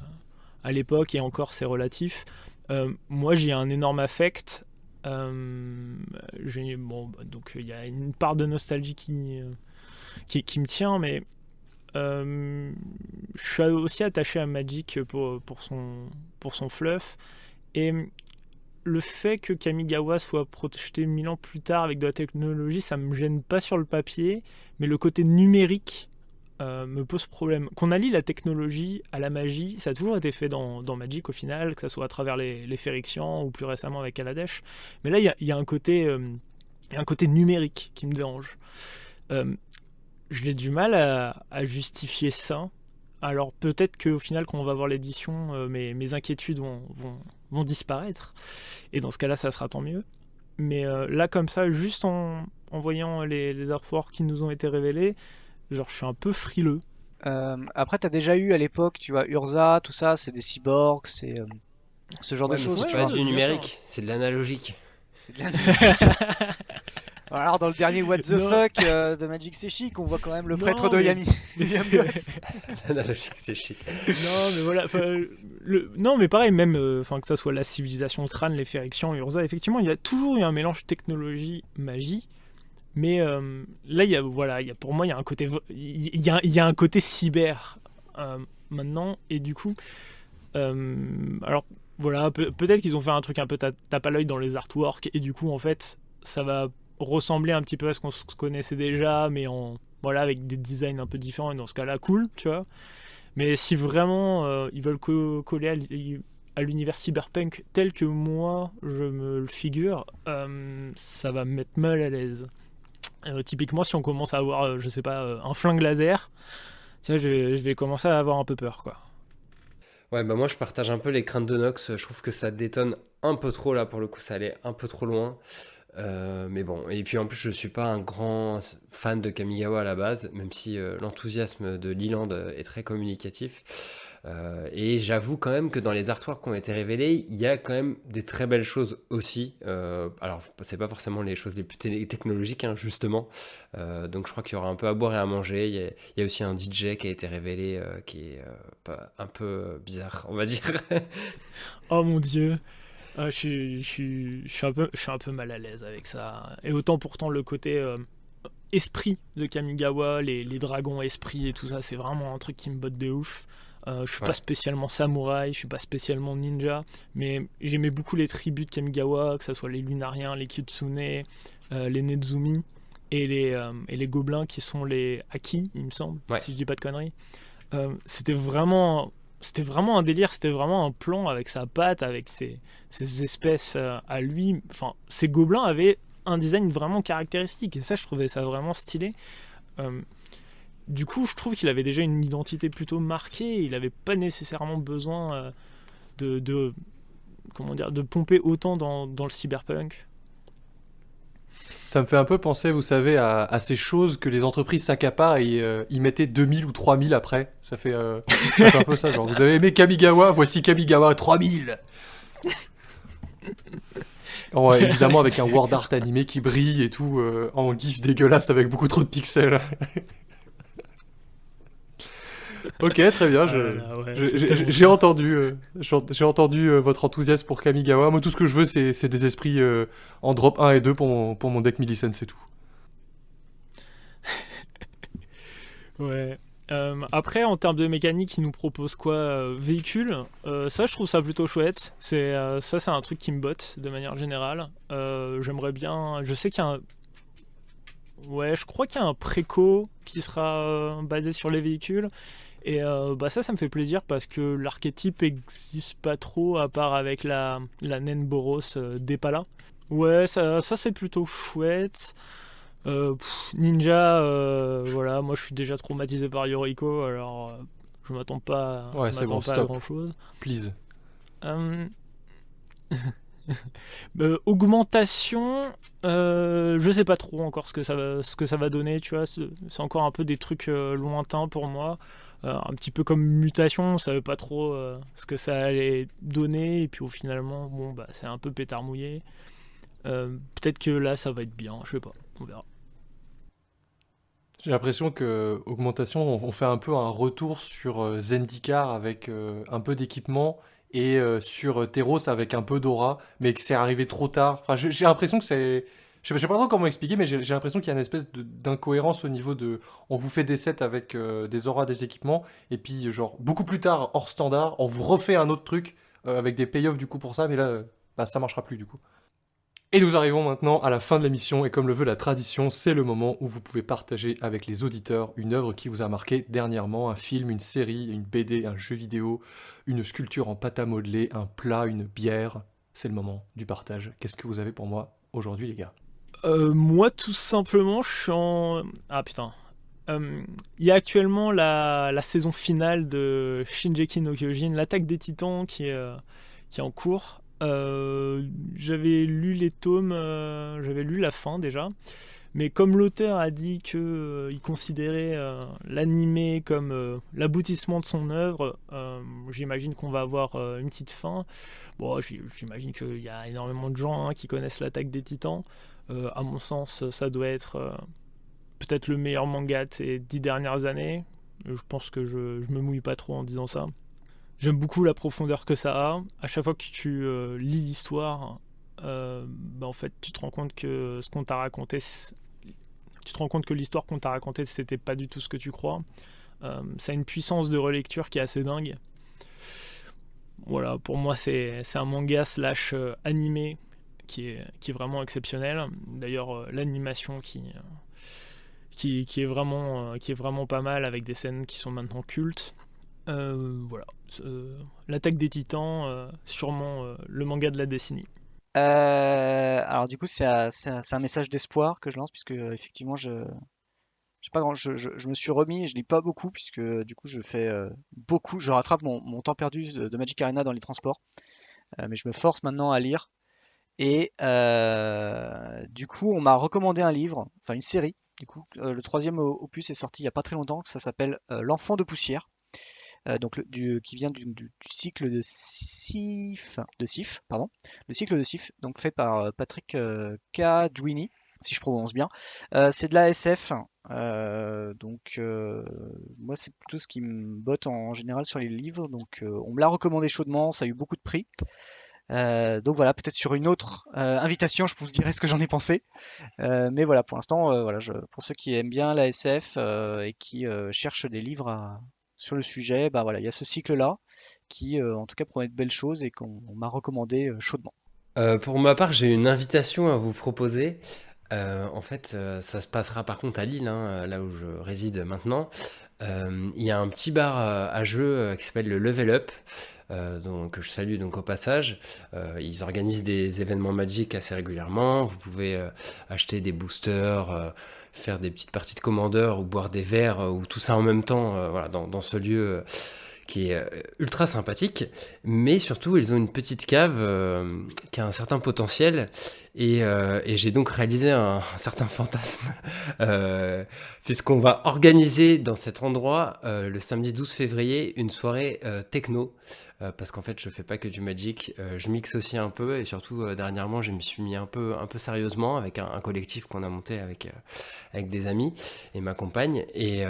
à l'époque, et encore c'est relatif, euh, moi j'ai un énorme affect. Euh, j'ai- bon, bah, donc il y a une part de nostalgie qui, euh, qui, me tient, mais euh, je suis aussi attaché à Magic pour, son, pour son fluff. Et le fait que Kamigawa soit projeté mille ans plus tard avec de la technologie, ça me gêne pas sur le papier, mais le côté numérique euh, me pose problème. Qu'on allie la technologie à la magie, ça a toujours été fait dans, dans Magic au final, que ça soit à travers les, les ou plus récemment avec Kaladesh. Mais là, il y a, un côté, euh, un côté numérique qui me dérange. J'ai du mal à, à justifier ça. Alors peut-être qu'au final, quand on va voir l'édition, euh, mes, mes inquiétudes vont, vont, vont disparaître. Et dans ce cas-là, ça sera tant mieux. Mais euh, là, comme ça, juste en, en voyant les, les artworks qui nous ont été révélés, genre, je suis un peu frileux. Euh, après, t'as déjà eu à l'époque, tu vois, Urza, tout ça, c'est des cyborgs, c'est euh, ce genre Ouais, de choses. c'est tu pas du numérique, c'est de l'analogique. C'est de la- <laughs> Alors dans le dernier What the Non. fuck euh, de Magic C'est chic, on voit quand même le Non, prêtre de mais- Yami. Watts. L'analogique, c'est chic. non, mais voilà. le- non, mais pareil, même euh, enfin que ça soit la civilisation Sran, les Phyrexians, Urza, effectivement, il y a toujours eu un mélange technologie-magie. Mais euh, là, il y a, voilà, il y a, pour moi, il y a un côté, il y a, il y a un côté cyber euh, maintenant, et du coup, euh, alors voilà, peut- peut-être qu'ils ont fait un truc un peu ta- tape à l'œil dans les artworks, et du coup, en fait, ça va ressembler un petit peu à ce qu'on se connaissait déjà, mais en voilà, avec des designs un peu différents, et dans ce cas-là, cool, tu vois. Mais si vraiment euh, ils veulent co- coller à l'univers cyberpunk tel que moi je me le figure, euh, ça va me mettre mal à l'aise. Euh, typiquement, si on commence à avoir, je sais pas, un flingue laser, ça, je, je vais commencer à avoir un peu peur, quoi. Ouais, bah moi je partage un peu les craintes de Nox. Je trouve que ça détonne un peu trop là pour le coup, ça allait un peu trop loin. Euh, mais bon, et puis en plus je suis pas un grand fan de Kamigawa à la base, même si euh, l'enthousiasme de Leland est très communicatif. Euh, et j'avoue quand même que dans les artworks qui ont été révélés, il y a quand même des très belles choses aussi. Alors c'est pas forcément les choses les plus technologiques hein, justement. Donc je crois qu'il y aura un peu à boire et à manger. Il y a, aussi un DJ qui a été révélé qui est un peu bizarre, on va dire. Oh mon dieu. Ah, je, suis, je, suis, je, suis un peu, je suis un peu mal à l'aise avec ça. Et autant pourtant le côté euh, esprit de Kamigawa, les, les dragons esprits et tout ça, c'est vraiment un truc qui me botte de ouf. Euh, je suis Ouais. pas spécialement samouraï, je suis pas spécialement ninja, mais j'aimais beaucoup les tribus de Kamigawa, que ce soit les lunariens, les kitsune, euh, les nezumi et les, euh, et les gobelins qui sont les Aki, il me semble, Ouais. si je dis pas de conneries. C'était vraiment c'était vraiment un délire, c'était vraiment un plan avec sa patte, avec ses, espèces euh, à lui. Enfin, ces gobelins avaient un design vraiment caractéristique et ça, je trouvais ça vraiment stylé. Euh, du coup, je trouve qu'il avait déjà une identité plutôt marquée. Il n'avait pas nécessairement besoin euh, de, comment dire, de pomper autant dans, dans le cyberpunk. Ça me fait un peu penser, vous savez, à, ces choses que les entreprises s'accaparent et euh, y mettaient 2000 ou 3000 après. Ça fait, euh, ça fait un peu ça, genre, vous avez aimé Kamigawa, voici Kamigawa 3000 ouais, Évidemment avec un word art animé qui brille et tout, euh, en gif dégueulasse avec beaucoup trop de pixels. <laughs> Ok, très bien. j'ai entendu, euh, j'ai entendu euh, votre enthousiasme pour Kamigawa. Moi, tout ce que je veux, c'est des esprits euh, en drop 1 et 2 pour mon, pour mon deck Millicent, c'est tout. <laughs> ouais. après, en termes de mécanique, il nous propose quoi Véhicule? ça, je trouve ça plutôt chouette. C'est ça, c'est un truc qui me botte de manière générale. J'aimerais bien. Je sais qu'il y a un. Ouais, je crois qu'il y a un préco qui sera basé sur les véhicules. Et euh, bah ça, ça me fait plaisir parce que l'archétype n'existe pas trop à part avec la, la naine Boros euh, d'Epala. Ouais, ça, ça c'est plutôt chouette. Euh, ninja, voilà, moi je suis déjà traumatisé par Yoriko, alors je m'attends pas, ouais, c'est bon, pas à grand chose. Please. <laughs> augmentation, je sais pas trop encore ce que ça va, ce que ça va donner, tu vois. C'est encore un peu des trucs lointains pour moi. Euh, un petit peu comme mutation, on savait pas trop euh, ce que ça allait donner, et puis au finalement, bon, bah, c'est un peu pétard mouillé. Euh, peut-être que là, ça va être bien, je sais pas, on verra. J'ai l'impression que augmentation, on fait un peu un retour sur Zendikar avec un peu d'équipement et sur Teros avec un peu d'aura, mais que c'est arrivé trop tard. Enfin, j'ai l'impression que c'est je sais, pas trop comment expliquer, mais j'ai l'impression qu'il y a une espèce d'incohérence au niveau de. On vous fait des sets avec euh, des auras, des équipements, et puis, genre, beaucoup plus tard, hors standard, on vous refait un autre truc euh, avec des payoffs du coup pour ça, mais là, bah, ça marchera plus du coup. Et nous arrivons maintenant à la fin de l'émission, et comme le veut la tradition, c'est le moment où vous pouvez partager avec les auditeurs une œuvre qui vous a marqué dernièrement, un film, une série, une BD, un jeu vidéo, une sculpture en pâte à modeler, un plat, une bière. C'est le moment du partage. Qu'est-ce que vous avez pour moi aujourd'hui, les gars? Euh, moi, tout simplement, je suis en. Ah putain. Euh, il y a actuellement la, saison finale de Shinjeki no Kyojin, l'attaque des titans, qui est, euh, qui est en cours. j'avais lu les tomes, j'avais lu la fin déjà. Mais comme l'auteur a dit qu'il considérait l'animé comme l'aboutissement de son œuvre, j'imagine qu'on va avoir une petite fin. Bon, j'imagine qu'il y a énormément de gens hein, qui connaissent l'attaque des titans. Euh, à mon sens, ça doit être euh, peut-être le meilleur manga de ces dix dernières années. Je pense que je, me mouille pas trop en disant ça. J'aime beaucoup la profondeur que ça a. À chaque fois que tu euh, lis l'histoire, bah, en fait, tu te rends compte que ce qu'on t'a raconté, l'histoire qu'on t'a racontée, c'était pas du tout ce que tu crois. ça a une puissance de relecture qui est assez dingue. Voilà, pour moi, c'est un manga slash animé qui est, qui est vraiment exceptionnel. D'ailleurs, euh, l'animation qui, euh, qui, qui, est vraiment, euh, qui est vraiment pas mal avec des scènes qui sont maintenant cultes. voilà. L'attaque des titans, sûrement le manga de la décennie. alors du coup, c'est un, un, message d'espoir que je lance, puisque effectivement, je, je, pas je, je, me suis remis je lis pas beaucoup, puisque du coup, je fais beaucoup, je rattrape mon, mon temps perdu de, Magic Arena dans les transports. mais je me force maintenant à lire. Et euh, du coup, on m'a recommandé un livre, enfin une série. Du coup, euh, le troisième opus est sorti il n'y a pas très longtemps. Ça s'appelle euh, L'enfant de poussière. donc qui vient du, cycle de Sif, de Sif, pardon, le cycle de Sif, donc fait par Patrick Kadwini, si je prononce bien. c'est de la SF, donc moi c'est plutôt ce qui me botte en, en, général sur les livres. Donc on me l'a recommandé chaudement, ça a eu beaucoup de prix. Euh, donc voilà, peut-être sur une autre euh, invitation, je vous dirai ce que j'en ai pensé. Euh, mais voilà, pour l'instant, voilà, pour ceux qui aiment bien la SF et qui cherchent des livres sur le sujet, bah voilà, il y a ce cycle-là qui, en tout cas, promet de belles choses et qu'on m'a recommandé chaudement. pour ma part, j'ai une invitation à vous proposer. en fait, ça se passera par contre à Lille, hein, là où je réside maintenant. Il y a un petit bar à jeu qui s'appelle le Level Up. Euh, donc, que je salue donc au passage. Euh, ils organisent des événements magiques assez régulièrement. Vous pouvez euh, acheter des boosters, faire des petites parties de commandeur ou boire des verres ou tout ça en même temps voilà, dans, ce lieu qui est ultra sympathique, mais surtout ils ont une petite cave qui a un certain potentiel et, j'ai donc réalisé un <laughs> certain fantasme puisqu'on va organiser dans cet endroit le samedi 12 février une soirée techno euh, parce qu'en fait je fais pas que du Magic, euh, je mixe aussi un peu et surtout euh, dernièrement je me suis mis un peu, un peu sérieusement avec un, collectif qu'on a monté avec, avec des amis et ma compagne. Et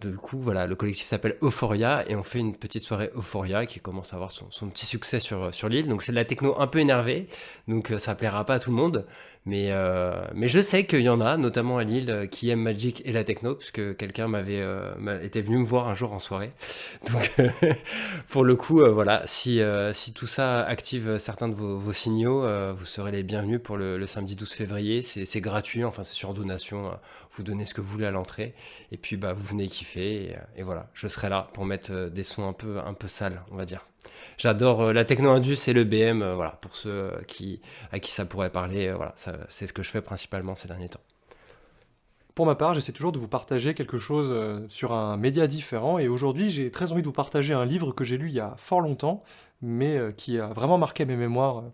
du coup voilà le collectif s'appelle Euphoria et on fait une petite soirée Euphoria qui commence à avoir son, petit succès sur, sur l'île. Donc c'est de la techno un peu énervée. Donc ça plaira pas à tout le monde mais, mais je sais qu'il y en a notamment à Lille qui aiment Magic et la techno puisque quelqu'un m'avait était venu me voir un jour en soirée <laughs> donc <laughs> pour le coup euh, voilà, si, euh, si tout ça active certains de vos, signaux, euh, vous serez les bienvenus pour le, samedi 12 février. C'est gratuit, enfin c'est sur donation. vous donnez ce que vous voulez à l'entrée. Et puis bah, vous venez kiffer. Et, voilà, je serai là pour mettre des sons un peu, un peu sales, on va dire. J'adore la techno-indus et le BM, voilà, pour ceux qui, à qui ça pourrait parler. voilà, c'est ce que je fais principalement ces derniers temps. Pour ma part, j'essaie toujours de vous partager quelque chose euh, sur un média différent, et aujourd'hui j'ai très envie de vous partager un livre que j'ai lu il y a fort longtemps, mais euh, qui a vraiment marqué mes mémoires euh,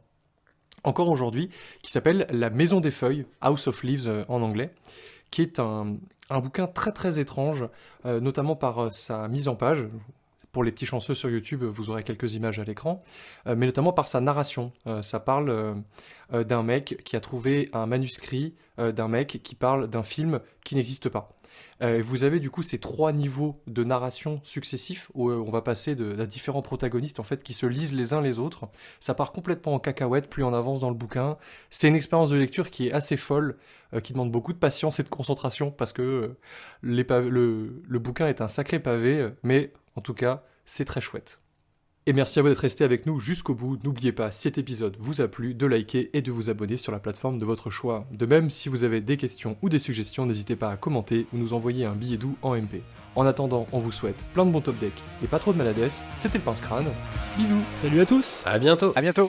encore aujourd'hui, qui s'appelle La Maison des Feuilles, House of Leaves en anglais, qui est un, un bouquin très très étrange, notamment par sa mise en page. Pour les petits chanceux sur YouTube, vous aurez quelques images à l'écran, mais notamment par sa narration. ça parle euh, d'un mec qui a trouvé un manuscrit euh, d'un mec qui parle d'un film qui n'existe pas. Euh, vous avez du coup ces trois niveaux de narration successifs où on va passer de, différents protagonistes en fait qui se lisent les uns les autres. Ça part complètement en cacahuète plus on avance dans le bouquin. C'est une expérience de lecture qui est assez folle, qui demande beaucoup de patience et de concentration parce que le bouquin est un sacré pavé, mais en tout cas c'est très chouette. Et merci à vous d'être resté avec nous jusqu'au bout. N'oubliez pas, si cet épisode vous a plu, de liker et de vous abonner sur la plateforme de votre choix. De même, si vous avez des questions ou des suggestions, n'hésitez pas à commenter ou nous envoyer un billet doux en MP. En attendant, on vous souhaite plein de bons top decks et pas trop de maladesses. C'était le Pince Crâne. Bisous Salut à tous À bientôt À bientôt